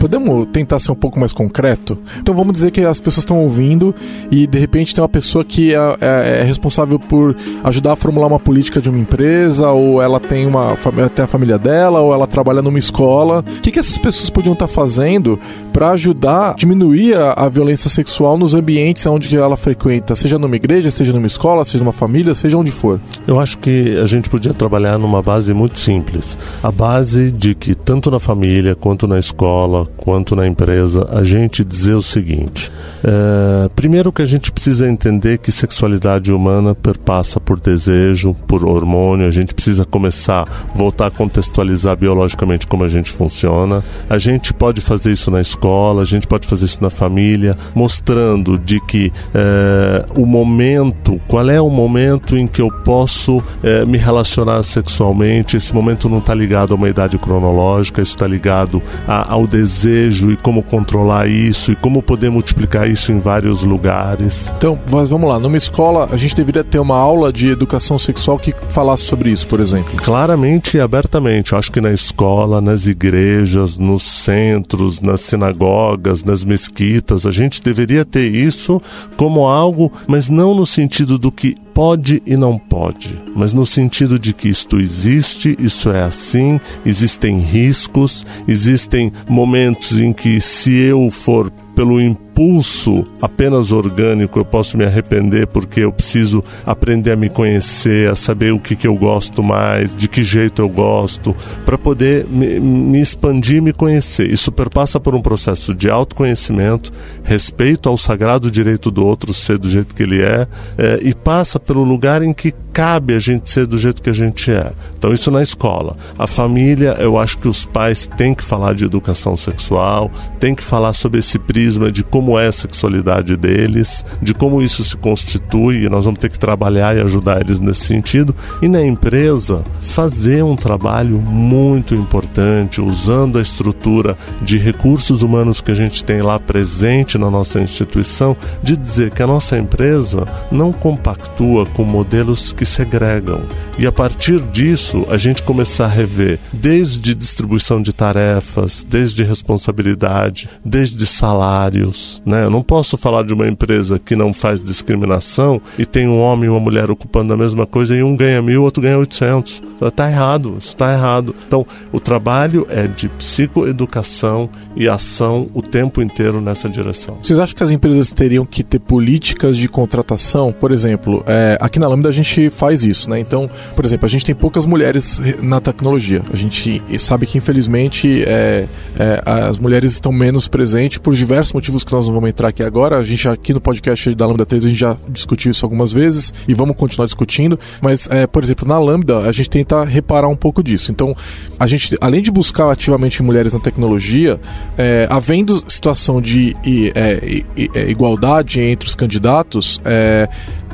Podemos tentar ser um pouco mais concreto? Então vamos dizer que as pessoas estão ouvindo e de repente tem uma pessoa que é, é, é, responsável por ajudar a formular uma política de uma empresa, ou ela tem uma tem a família dela, ou ela trabalha numa escola. O que, que essas pessoas podiam estar fazendo para ajudar a diminuir a, a, violência sexual nos ambientes onde ela frequenta, seja numa igreja, seja numa escola, seja numa família, seja onde for? Eu acho que a gente podia trabalhar numa base muito simples. A base de que tanto na família quanto na escola, quanto na empresa, a gente dizer o seguinte: é, primeiro que a gente precisa entender que sexualidade humana perpassa por desejo, por hormônio, a gente precisa começar voltar a contextualizar biologicamente como a gente funciona. A gente pode fazer isso na escola, a gente pode fazer isso na família, mostrando de que é, o momento, qual é o momento em que eu posso é, me relacionar sexualmente. Esse momento não está ligado a uma idade cronológica, isso está ligado a, ao desejo desejo e como controlar isso e como poder multiplicar isso em vários lugares. Então, mas vamos lá, numa escola a gente deveria ter uma aula de educação sexual que falasse sobre isso, por exemplo. Claramente e abertamente. Eu acho que na escola, nas igrejas, nos centros, nas sinagogas, nas mesquitas, a gente deveria ter isso como algo, mas não no sentido do que pode e não pode, mas no sentido de que isto existe, isso é assim, existem riscos, existem momentos em que se eu for pelo impulso impulso apenas orgânico, eu posso me arrepender porque eu preciso aprender a me conhecer, a saber o que, que eu gosto mais, de que jeito eu gosto, para poder me, me expandir e me conhecer. Isso perpassa por um processo de autoconhecimento, respeito ao sagrado direito do outro ser do jeito que ele é, é e passa pelo lugar em que cabe a gente ser do jeito que a gente é. Então, isso na escola. A família, eu acho que os pais têm que falar de educação sexual, têm que falar sobre esse prisma de como é a sexualidade deles, de como isso se constitui, e nós vamos ter que trabalhar e ajudar eles nesse sentido. E na empresa, fazer um trabalho muito importante, usando a estrutura de recursos humanos que a gente tem lá presente na nossa instituição, de dizer que a nossa empresa não compactua com modelos que segregam. E a partir disso, a gente começar a rever desde distribuição de tarefas, desde responsabilidade, desde salários. Né? Eu não posso falar de uma empresa que não faz discriminação e tem um homem e uma mulher ocupando a mesma coisa e um ganha mil, outro ganha 800. Está errado, está errado. Então, o trabalho é de psicoeducação e ação o tempo inteiro nessa direção. Vocês acham que as empresas teriam que ter políticas de contratação? Por exemplo, é, aqui na Lambda a gente faz isso, né? Então, por exemplo, a gente tem poucas mulheres na tecnologia. A gente sabe que, infelizmente, é, é, as mulheres estão menos presentes por diversos motivos que nós não vamos entrar aqui agora. A gente aqui no podcast da Lambda 3 a gente já discutiu isso algumas vezes e vamos continuar discutindo. Mas, é, por exemplo, na Lambda a gente tenta reparar um pouco disso. Então, a gente, além de buscar ativamente mulheres na tecnologia, é, havendo situação de é, é, igualdade entre os candidatos,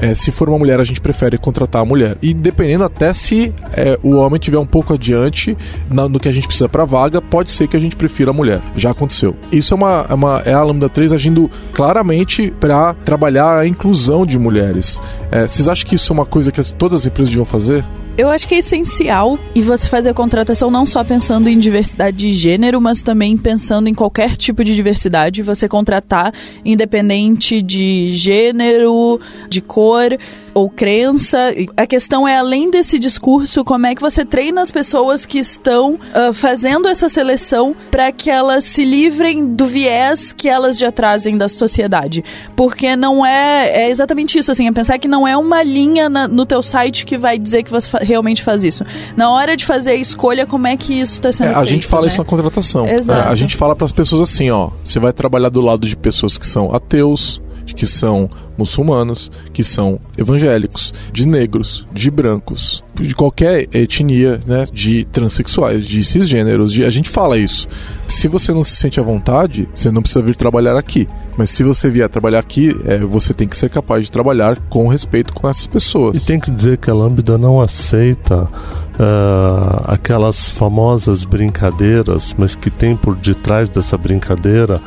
é, se for uma mulher, a gente prefere contratar a mulher. E dependendo até se é, o homem tiver um pouco adiante na, no que a gente precisa para vaga, pode ser que a gente prefira a mulher. Já aconteceu. Isso é uma, é, uma, é a Lambda 3 agindo claramente para trabalhar a inclusão de mulheres. É, vocês acham que isso é uma coisa que todas as empresas deviam fazer? Eu acho que é essencial e você fazer a contratação não só pensando em diversidade de gênero, mas também pensando em qualquer tipo de diversidade. Você contratar independente de gênero, de cor ou crença. A questão é, além desse discurso, como é que você treina as pessoas que estão uh, fazendo essa seleção para que elas se livrem do viés que elas já trazem da sociedade. Porque não é. É exatamente isso, assim, é pensar que não é uma linha na, no teu site que vai dizer que você realmente faz isso. Na hora de fazer a escolha, como é que isso está sendo é, feito, A gente fala né? isso na contratação. Exato. É, a gente fala para as pessoas assim, ó, você vai trabalhar do lado de pessoas que são ateus, que são muçulmanos, que são evangélicos, de negros, de brancos, de qualquer etnia, né, de transexuais, de cisgêneros, de, a gente fala isso. Se você não se sente à vontade, você não precisa vir trabalhar aqui. Mas se você vier trabalhar aqui, é, você tem que ser capaz de trabalhar com respeito com essas pessoas. E tem que dizer que a Lambda não aceita uh, aquelas famosas brincadeiras, mas que tem por detrás dessa brincadeira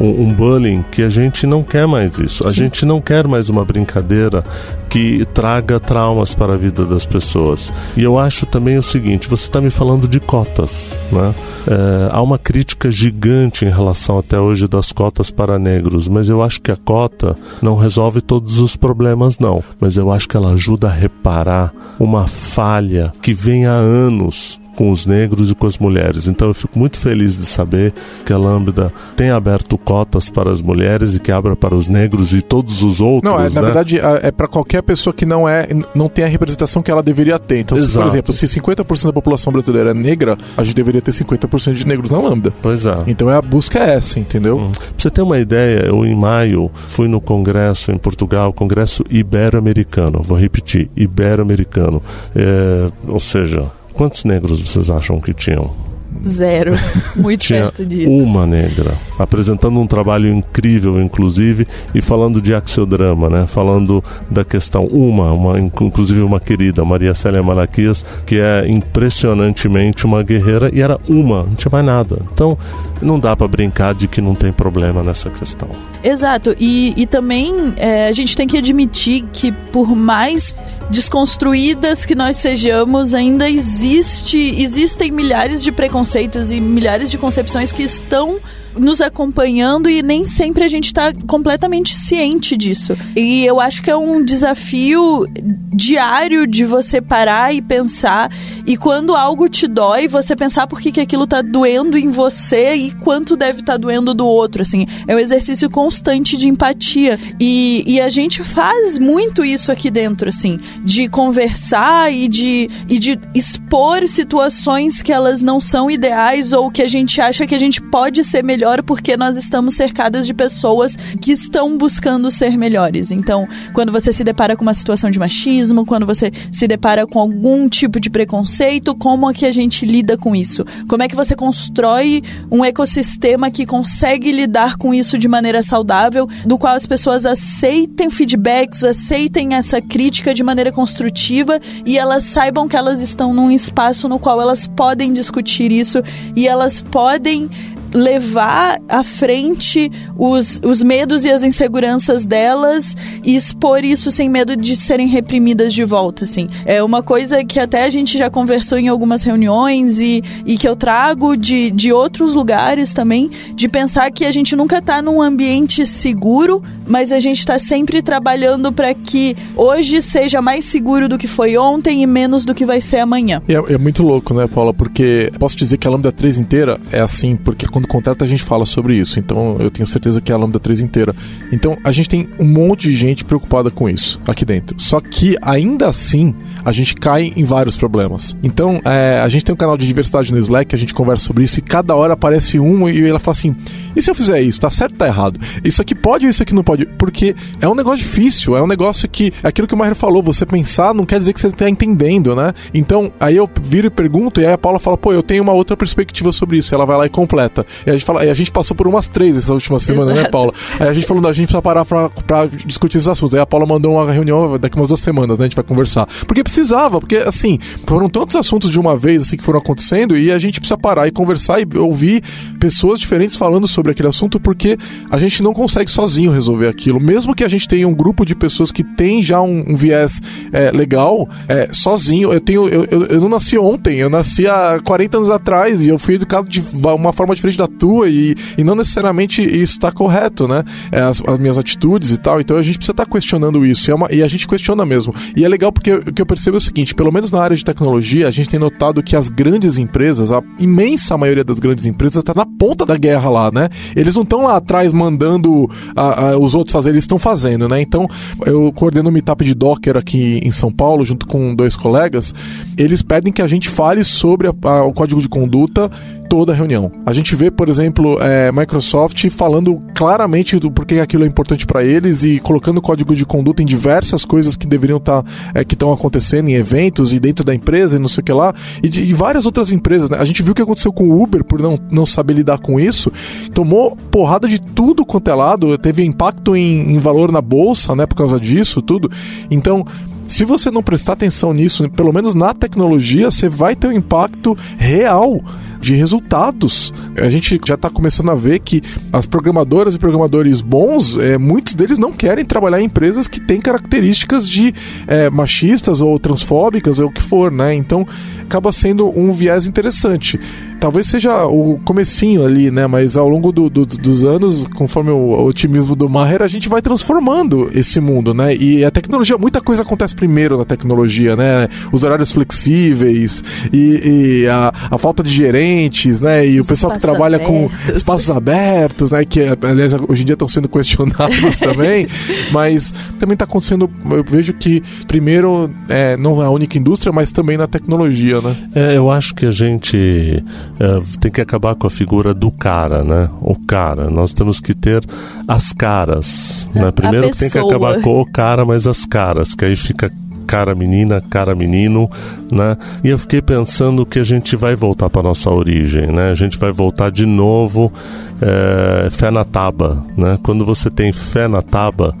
um, um bullying que a gente não quer mais isso. A Sim. gente não quer mais uma brincadeira que traga traumas para a vida das pessoas. E eu acho também o seguinte: você está me falando de cotas, né? É, há uma crítica gigante em relação até hoje das cotas para negros, mas eu acho que a cota não resolve todos os problemas, não. Mas eu acho que ela ajuda a reparar uma falha que vem há anos com os negros e com as mulheres. Então eu fico muito feliz de saber que a Lambda tem aberto cotas para as mulheres e que abra para os negros e todos os outros. Não, é, né? na verdade é, para qualquer pessoa que não é não tem a representação que ela deveria ter. Então, se, por exemplo, se 50% da população brasileira é negra, a gente deveria ter 50% de negros na Lambda. Pois é. Então é a busca é essa, entendeu? Hum. Pra você ter uma ideia, eu em maio fui no congresso em Portugal, congresso ibero-americano. Vou repetir, ibero-americano. É, ou seja, Quantos negros vocês acham que tinham? Zero. Muito Tinha perto disso. Uma negra. Apresentando um trabalho incrível, inclusive, e falando de axiodrama, né? Falando da questão. Uma, uma inclusive uma querida, Maria Célia Malaquias, que é impressionantemente uma guerreira, e era uma, não tinha mais nada. Então, não dá para brincar de que não tem problema nessa questão. Exato. E, e também é, a gente tem que admitir que, por mais desconstruídas que nós sejamos, ainda existe, existem milhares de preconceitos e milhares de concepções que estão nos acompanhando e nem sempre a gente está completamente ciente disso. E eu acho que é um desafio diário de você parar e pensar e quando algo te dói, você pensar por que, que aquilo tá doendo em você e quanto deve estar tá doendo do outro, assim. É um exercício constante de empatia e, e a gente faz muito isso aqui dentro, assim, de conversar e de, e de expor situações que elas não são ideais ou que a gente acha que a gente pode ser melhor porque nós estamos cercadas de pessoas que estão buscando ser melhores. Então, quando você se depara com uma situação de machismo, quando você se depara com algum tipo de preconceito, como é que a gente lida com isso? Como é que você constrói um ecossistema que consegue lidar com isso de maneira saudável, do qual as pessoas aceitem feedbacks, aceitem essa crítica de maneira construtiva e elas saibam que elas estão num espaço no qual elas podem discutir isso e elas podem levar à frente os, os medos e as inseguranças delas e expor isso sem medo de serem reprimidas de volta, assim. É uma coisa que até a gente já conversou em algumas reuniões e, e que eu trago de, de outros lugares também, de pensar que a gente nunca está num ambiente seguro, mas a gente está sempre trabalhando para que hoje seja mais seguro do que foi ontem e menos do que vai ser amanhã. É, é muito louco, né, Paula? Porque posso dizer que a Lambda 3 inteira é assim, porque quando contrata a gente fala sobre isso. Então eu tenho certeza que é a Lambda 3 inteira. Então a gente tem um monte de gente preocupada com isso aqui dentro. Só que ainda assim a gente cai em vários problemas. Então é, a gente tem um canal de diversidade no Slack, a gente conversa sobre isso e cada hora aparece um e ela fala assim: e se eu fizer isso? Tá certo ou tá errado? Isso aqui pode ou isso aqui não pode? Porque é um negócio difícil, é um negócio que. É aquilo que o Maher falou, você pensar não quer dizer que você tá entendendo, né? Então, aí eu viro e pergunto, e aí a Paula fala, pô, eu tenho uma outra perspectiva sobre isso. E ela vai lá e completa. E a gente fala, e a gente passou por umas três essas últimas semanas, né, Paula? Aí a gente falou, a gente precisa parar pra, pra discutir esses assuntos. Aí a Paula mandou uma reunião daqui umas duas semanas, né? A gente vai conversar. Porque precisava, porque assim, foram tantos assuntos de uma vez assim que foram acontecendo, e a gente precisa parar e conversar e ouvir pessoas diferentes falando sobre aquele assunto, porque a gente não consegue sozinho resolver aquilo. Mesmo que a gente tenha um grupo de pessoas que tem já um, um viés é, legal, é, sozinho, eu tenho. Eu, eu, eu, não nasci ontem, eu nasci há 40 anos atrás e eu fui educado de uma forma diferente da tua, e, e não necessariamente isso está correto, né? É, as, as, minhas atitudes e tal. Então a gente precisa estar tá questionando isso. E, é uma, e a gente questiona mesmo. E é legal porque o que eu percebo é o seguinte: pelo menos na área de tecnologia, a gente tem notado que as grandes empresas, a imensa maioria das grandes empresas, está na ponta da guerra lá, né? Eles não estão lá atrás mandando a, a, os outros fazer, eles estão fazendo, né? Então, eu coordeno um meetup de Docker aqui em São Paulo, junto com dois colegas. Eles pedem que a gente fale sobre a, o código de conduta toda a reunião. A gente vê, por exemplo, é, Microsoft falando claramente do porquê aquilo é importante para eles e colocando código de conduta em diversas coisas que deveriam estar tá, é, que estão acontecendo em eventos e dentro da empresa e não sei o que lá e, de, e várias outras empresas. Né? A gente viu o que aconteceu com o Uber por não, não saber lidar com isso, tomou porrada de tudo quanto é lado, teve impacto em, em valor na bolsa, né, por causa disso, tudo. Então se você não prestar atenção nisso, pelo menos na tecnologia, você vai ter um impacto real de resultados. A gente já está começando a ver que as programadoras e programadores bons, é, muitos deles não querem trabalhar em empresas que têm características de é, machistas ou transfóbicas ou o que for, né? Então acaba sendo um viés interessante. Talvez seja o comecinho ali, né? Mas ao longo do, do, dos anos, conforme o otimismo do Maher, a gente vai transformando esse mundo, né? E a tecnologia, muita coisa acontece primeiro na tecnologia, né? Os horários flexíveis e, e a, a falta de gerência clientes, né? E o pessoal que trabalha abertos. com espaços abertos, né? Que, aliás, hoje em dia estão sendo questionados também. Mas também está acontecendo, eu vejo que, primeiro, é, não é a única indústria, mas também na tecnologia, né? É, eu acho que a gente é, tem que acabar com a figura do cara, né? O cara. Nós temos que ter as caras, né? Primeiro tem que acabar com o cara, mas as caras, que aí fica cara menina, cara menino, né? E eu fiquei pensando que a gente vai voltar para nossa origem, né? A gente vai voltar de novo é, fé na taba, né? Quando você tem fé na taba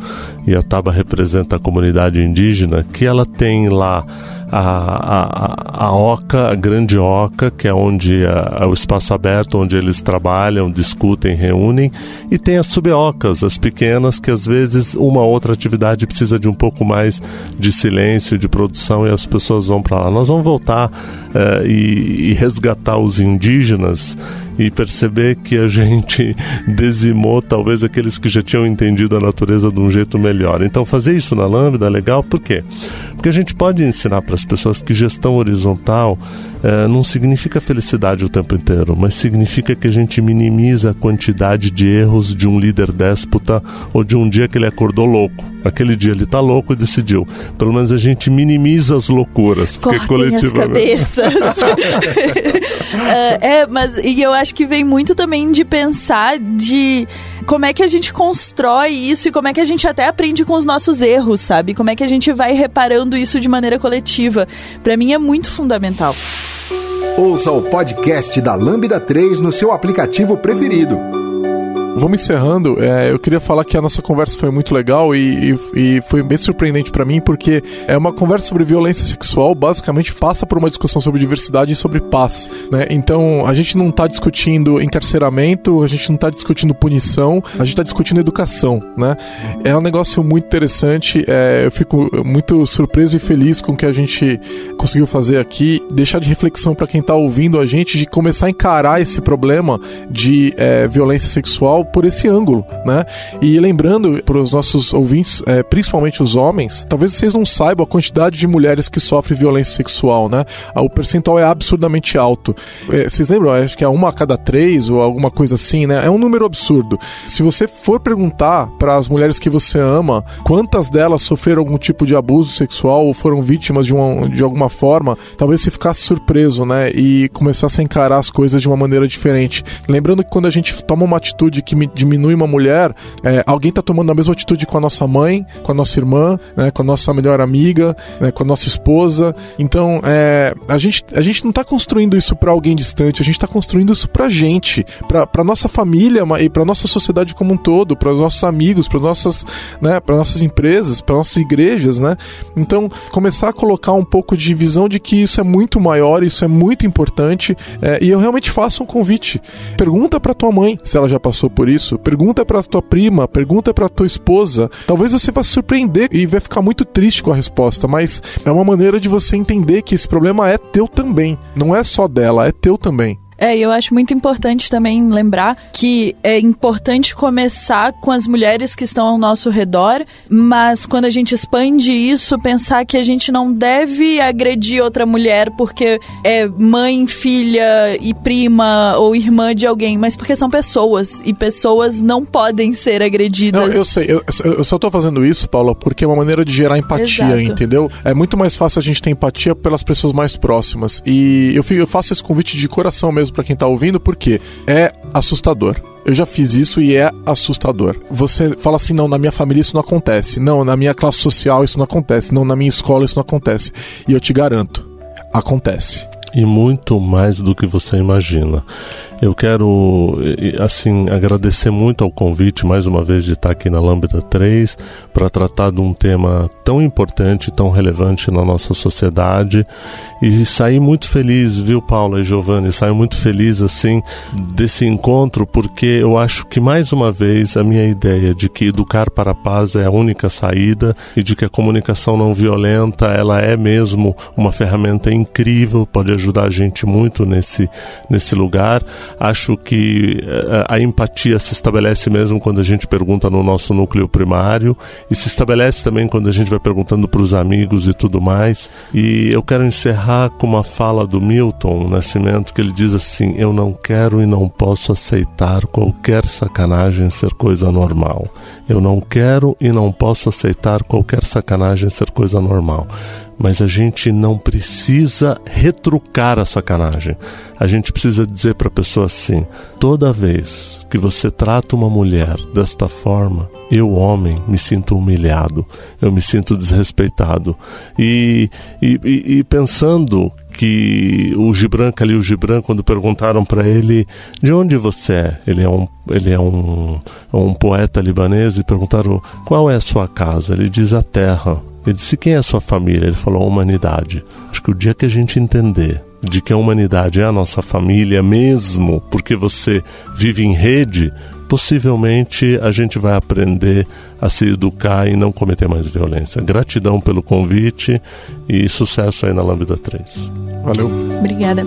e a taba representa a comunidade indígena, que ela tem lá a, a, a oca, a grande oca, que é onde é o espaço aberto, onde eles trabalham, discutem, reúnem, e tem as subocas, as pequenas, que às vezes uma outra atividade precisa de um pouco mais de silêncio, de produção, e as pessoas vão para lá. Nós vamos voltar é, e, e resgatar os indígenas e perceber que a gente dizimou talvez aqueles que já tinham entendido a natureza de um jeito melhor. Então, fazer isso na Lambda é legal, por quê? Porque a gente pode ensinar para as pessoas que gestão horizontal é, não significa felicidade o tempo inteiro, mas significa que a gente minimiza a quantidade de erros de um líder déspota ou de um dia que ele acordou louco. Aquele dia ele está louco e decidiu. Pelo menos a gente minimiza as loucuras. Porque Cortem coletivamente. As cabeças. uh, é, mas e eu acho que vem muito também de pensar de como é que a gente constrói isso e como é que a gente até aprende com os nossos erros, sabe? Como é que a gente vai reparando isso de maneira coletiva. Para mim é muito fundamental. Ouça o podcast da Lambda 3 no seu aplicativo preferido. Vamos encerrando. É, eu queria falar que a nossa conversa foi muito legal e, e, e foi bem surpreendente para mim, porque é uma conversa sobre violência sexual, basicamente passa por uma discussão sobre diversidade e sobre paz. Né? Então, a gente não está discutindo encarceramento, a gente não está discutindo punição, a gente está discutindo educação. Né? É um negócio muito interessante, é, eu fico muito surpreso e feliz com o que a gente conseguiu fazer aqui, deixar de reflexão para quem está ouvindo a gente, de começar a encarar esse problema de é, violência sexual por esse ângulo, né? E lembrando para os nossos ouvintes, é, principalmente os homens, talvez vocês não saibam a quantidade de mulheres que sofrem violência sexual, né? O percentual é absurdamente alto. É, vocês lembram? Acho que é uma a cada três ou alguma coisa assim, né? É um número absurdo. Se você for perguntar para as mulheres que você ama quantas delas sofreram algum tipo de abuso sexual ou foram vítimas de, uma, de alguma forma, talvez você ficasse surpreso, né? E começasse a encarar as coisas de uma maneira diferente. Lembrando que quando a gente toma uma atitude que que diminui uma mulher, é, alguém está tomando a mesma atitude com a nossa mãe, com a nossa irmã, né, com a nossa melhor amiga, né, com a nossa esposa. Então, é, a, gente, a gente não está construindo isso para alguém distante, a gente está construindo isso para gente, para nossa família e para nossa sociedade como um todo, para os nossos amigos, para nossas, né, para nossas empresas, para nossas igrejas, né? Então, começar a colocar um pouco de visão de que isso é muito maior, isso é muito importante, é, e eu realmente faço um convite. Pergunta para tua mãe se ela já passou por por isso, pergunta para tua prima, pergunta para tua esposa. Talvez você vá se surpreender e vai ficar muito triste com a resposta, mas é uma maneira de você entender que esse problema é teu também. Não é só dela, é teu também. É, eu acho muito importante também lembrar que é importante começar com as mulheres que estão ao nosso redor, mas quando a gente expande isso, pensar que a gente não deve agredir outra mulher porque é mãe, filha e prima ou irmã de alguém, mas porque são pessoas e pessoas não podem ser agredidas. Não, eu sei, eu, eu só tô fazendo isso, Paula, porque é uma maneira de gerar empatia, Exato. entendeu? É muito mais fácil a gente ter empatia pelas pessoas mais próximas. E eu, eu faço esse convite de coração mesmo para quem tá ouvindo, porque é assustador. Eu já fiz isso e é assustador. Você fala assim: não, na minha família isso não acontece. Não, na minha classe social isso não acontece. Não, na minha escola isso não acontece. E eu te garanto, acontece. E muito mais do que você imagina. Eu quero, assim, agradecer muito ao convite, mais uma vez, de estar aqui na Lambda 3 para tratar de um tema tão importante, tão relevante na nossa sociedade e sair muito feliz, viu, Paula e Giovanni? Sair muito feliz, assim, desse encontro, porque eu acho que, mais uma vez, a minha ideia de que educar para a paz é a única saída e de que a comunicação não violenta, ela é mesmo uma ferramenta incrível, pode ajudar a gente muito nesse, nesse lugar Acho que eh, a empatia se estabelece mesmo quando a gente pergunta no nosso núcleo primário e se estabelece também quando a gente vai perguntando para os amigos e tudo mais. E eu quero encerrar com uma fala do Milton Nascimento que ele diz assim: Eu não quero e não posso aceitar qualquer sacanagem ser coisa normal. Eu não quero e não posso aceitar qualquer sacanagem ser coisa normal mas a gente não precisa retrucar a sacanagem. A gente precisa dizer para a pessoa assim: toda vez que você trata uma mulher desta forma, eu, homem, me sinto humilhado, eu me sinto desrespeitado. E, e, e pensando que o Gibran, Khalil Gibran, quando perguntaram para ele de onde você é, ele é um, ele é um, um poeta libanês, e perguntaram qual é a sua casa, ele diz a terra. Ele disse: Quem é a sua família? Ele falou: A humanidade. Acho que o dia que a gente entender de que a humanidade é a nossa família mesmo, porque você vive em rede, possivelmente a gente vai aprender a se educar e não cometer mais violência. Gratidão pelo convite e sucesso aí na Lambda 3. Valeu. Obrigada.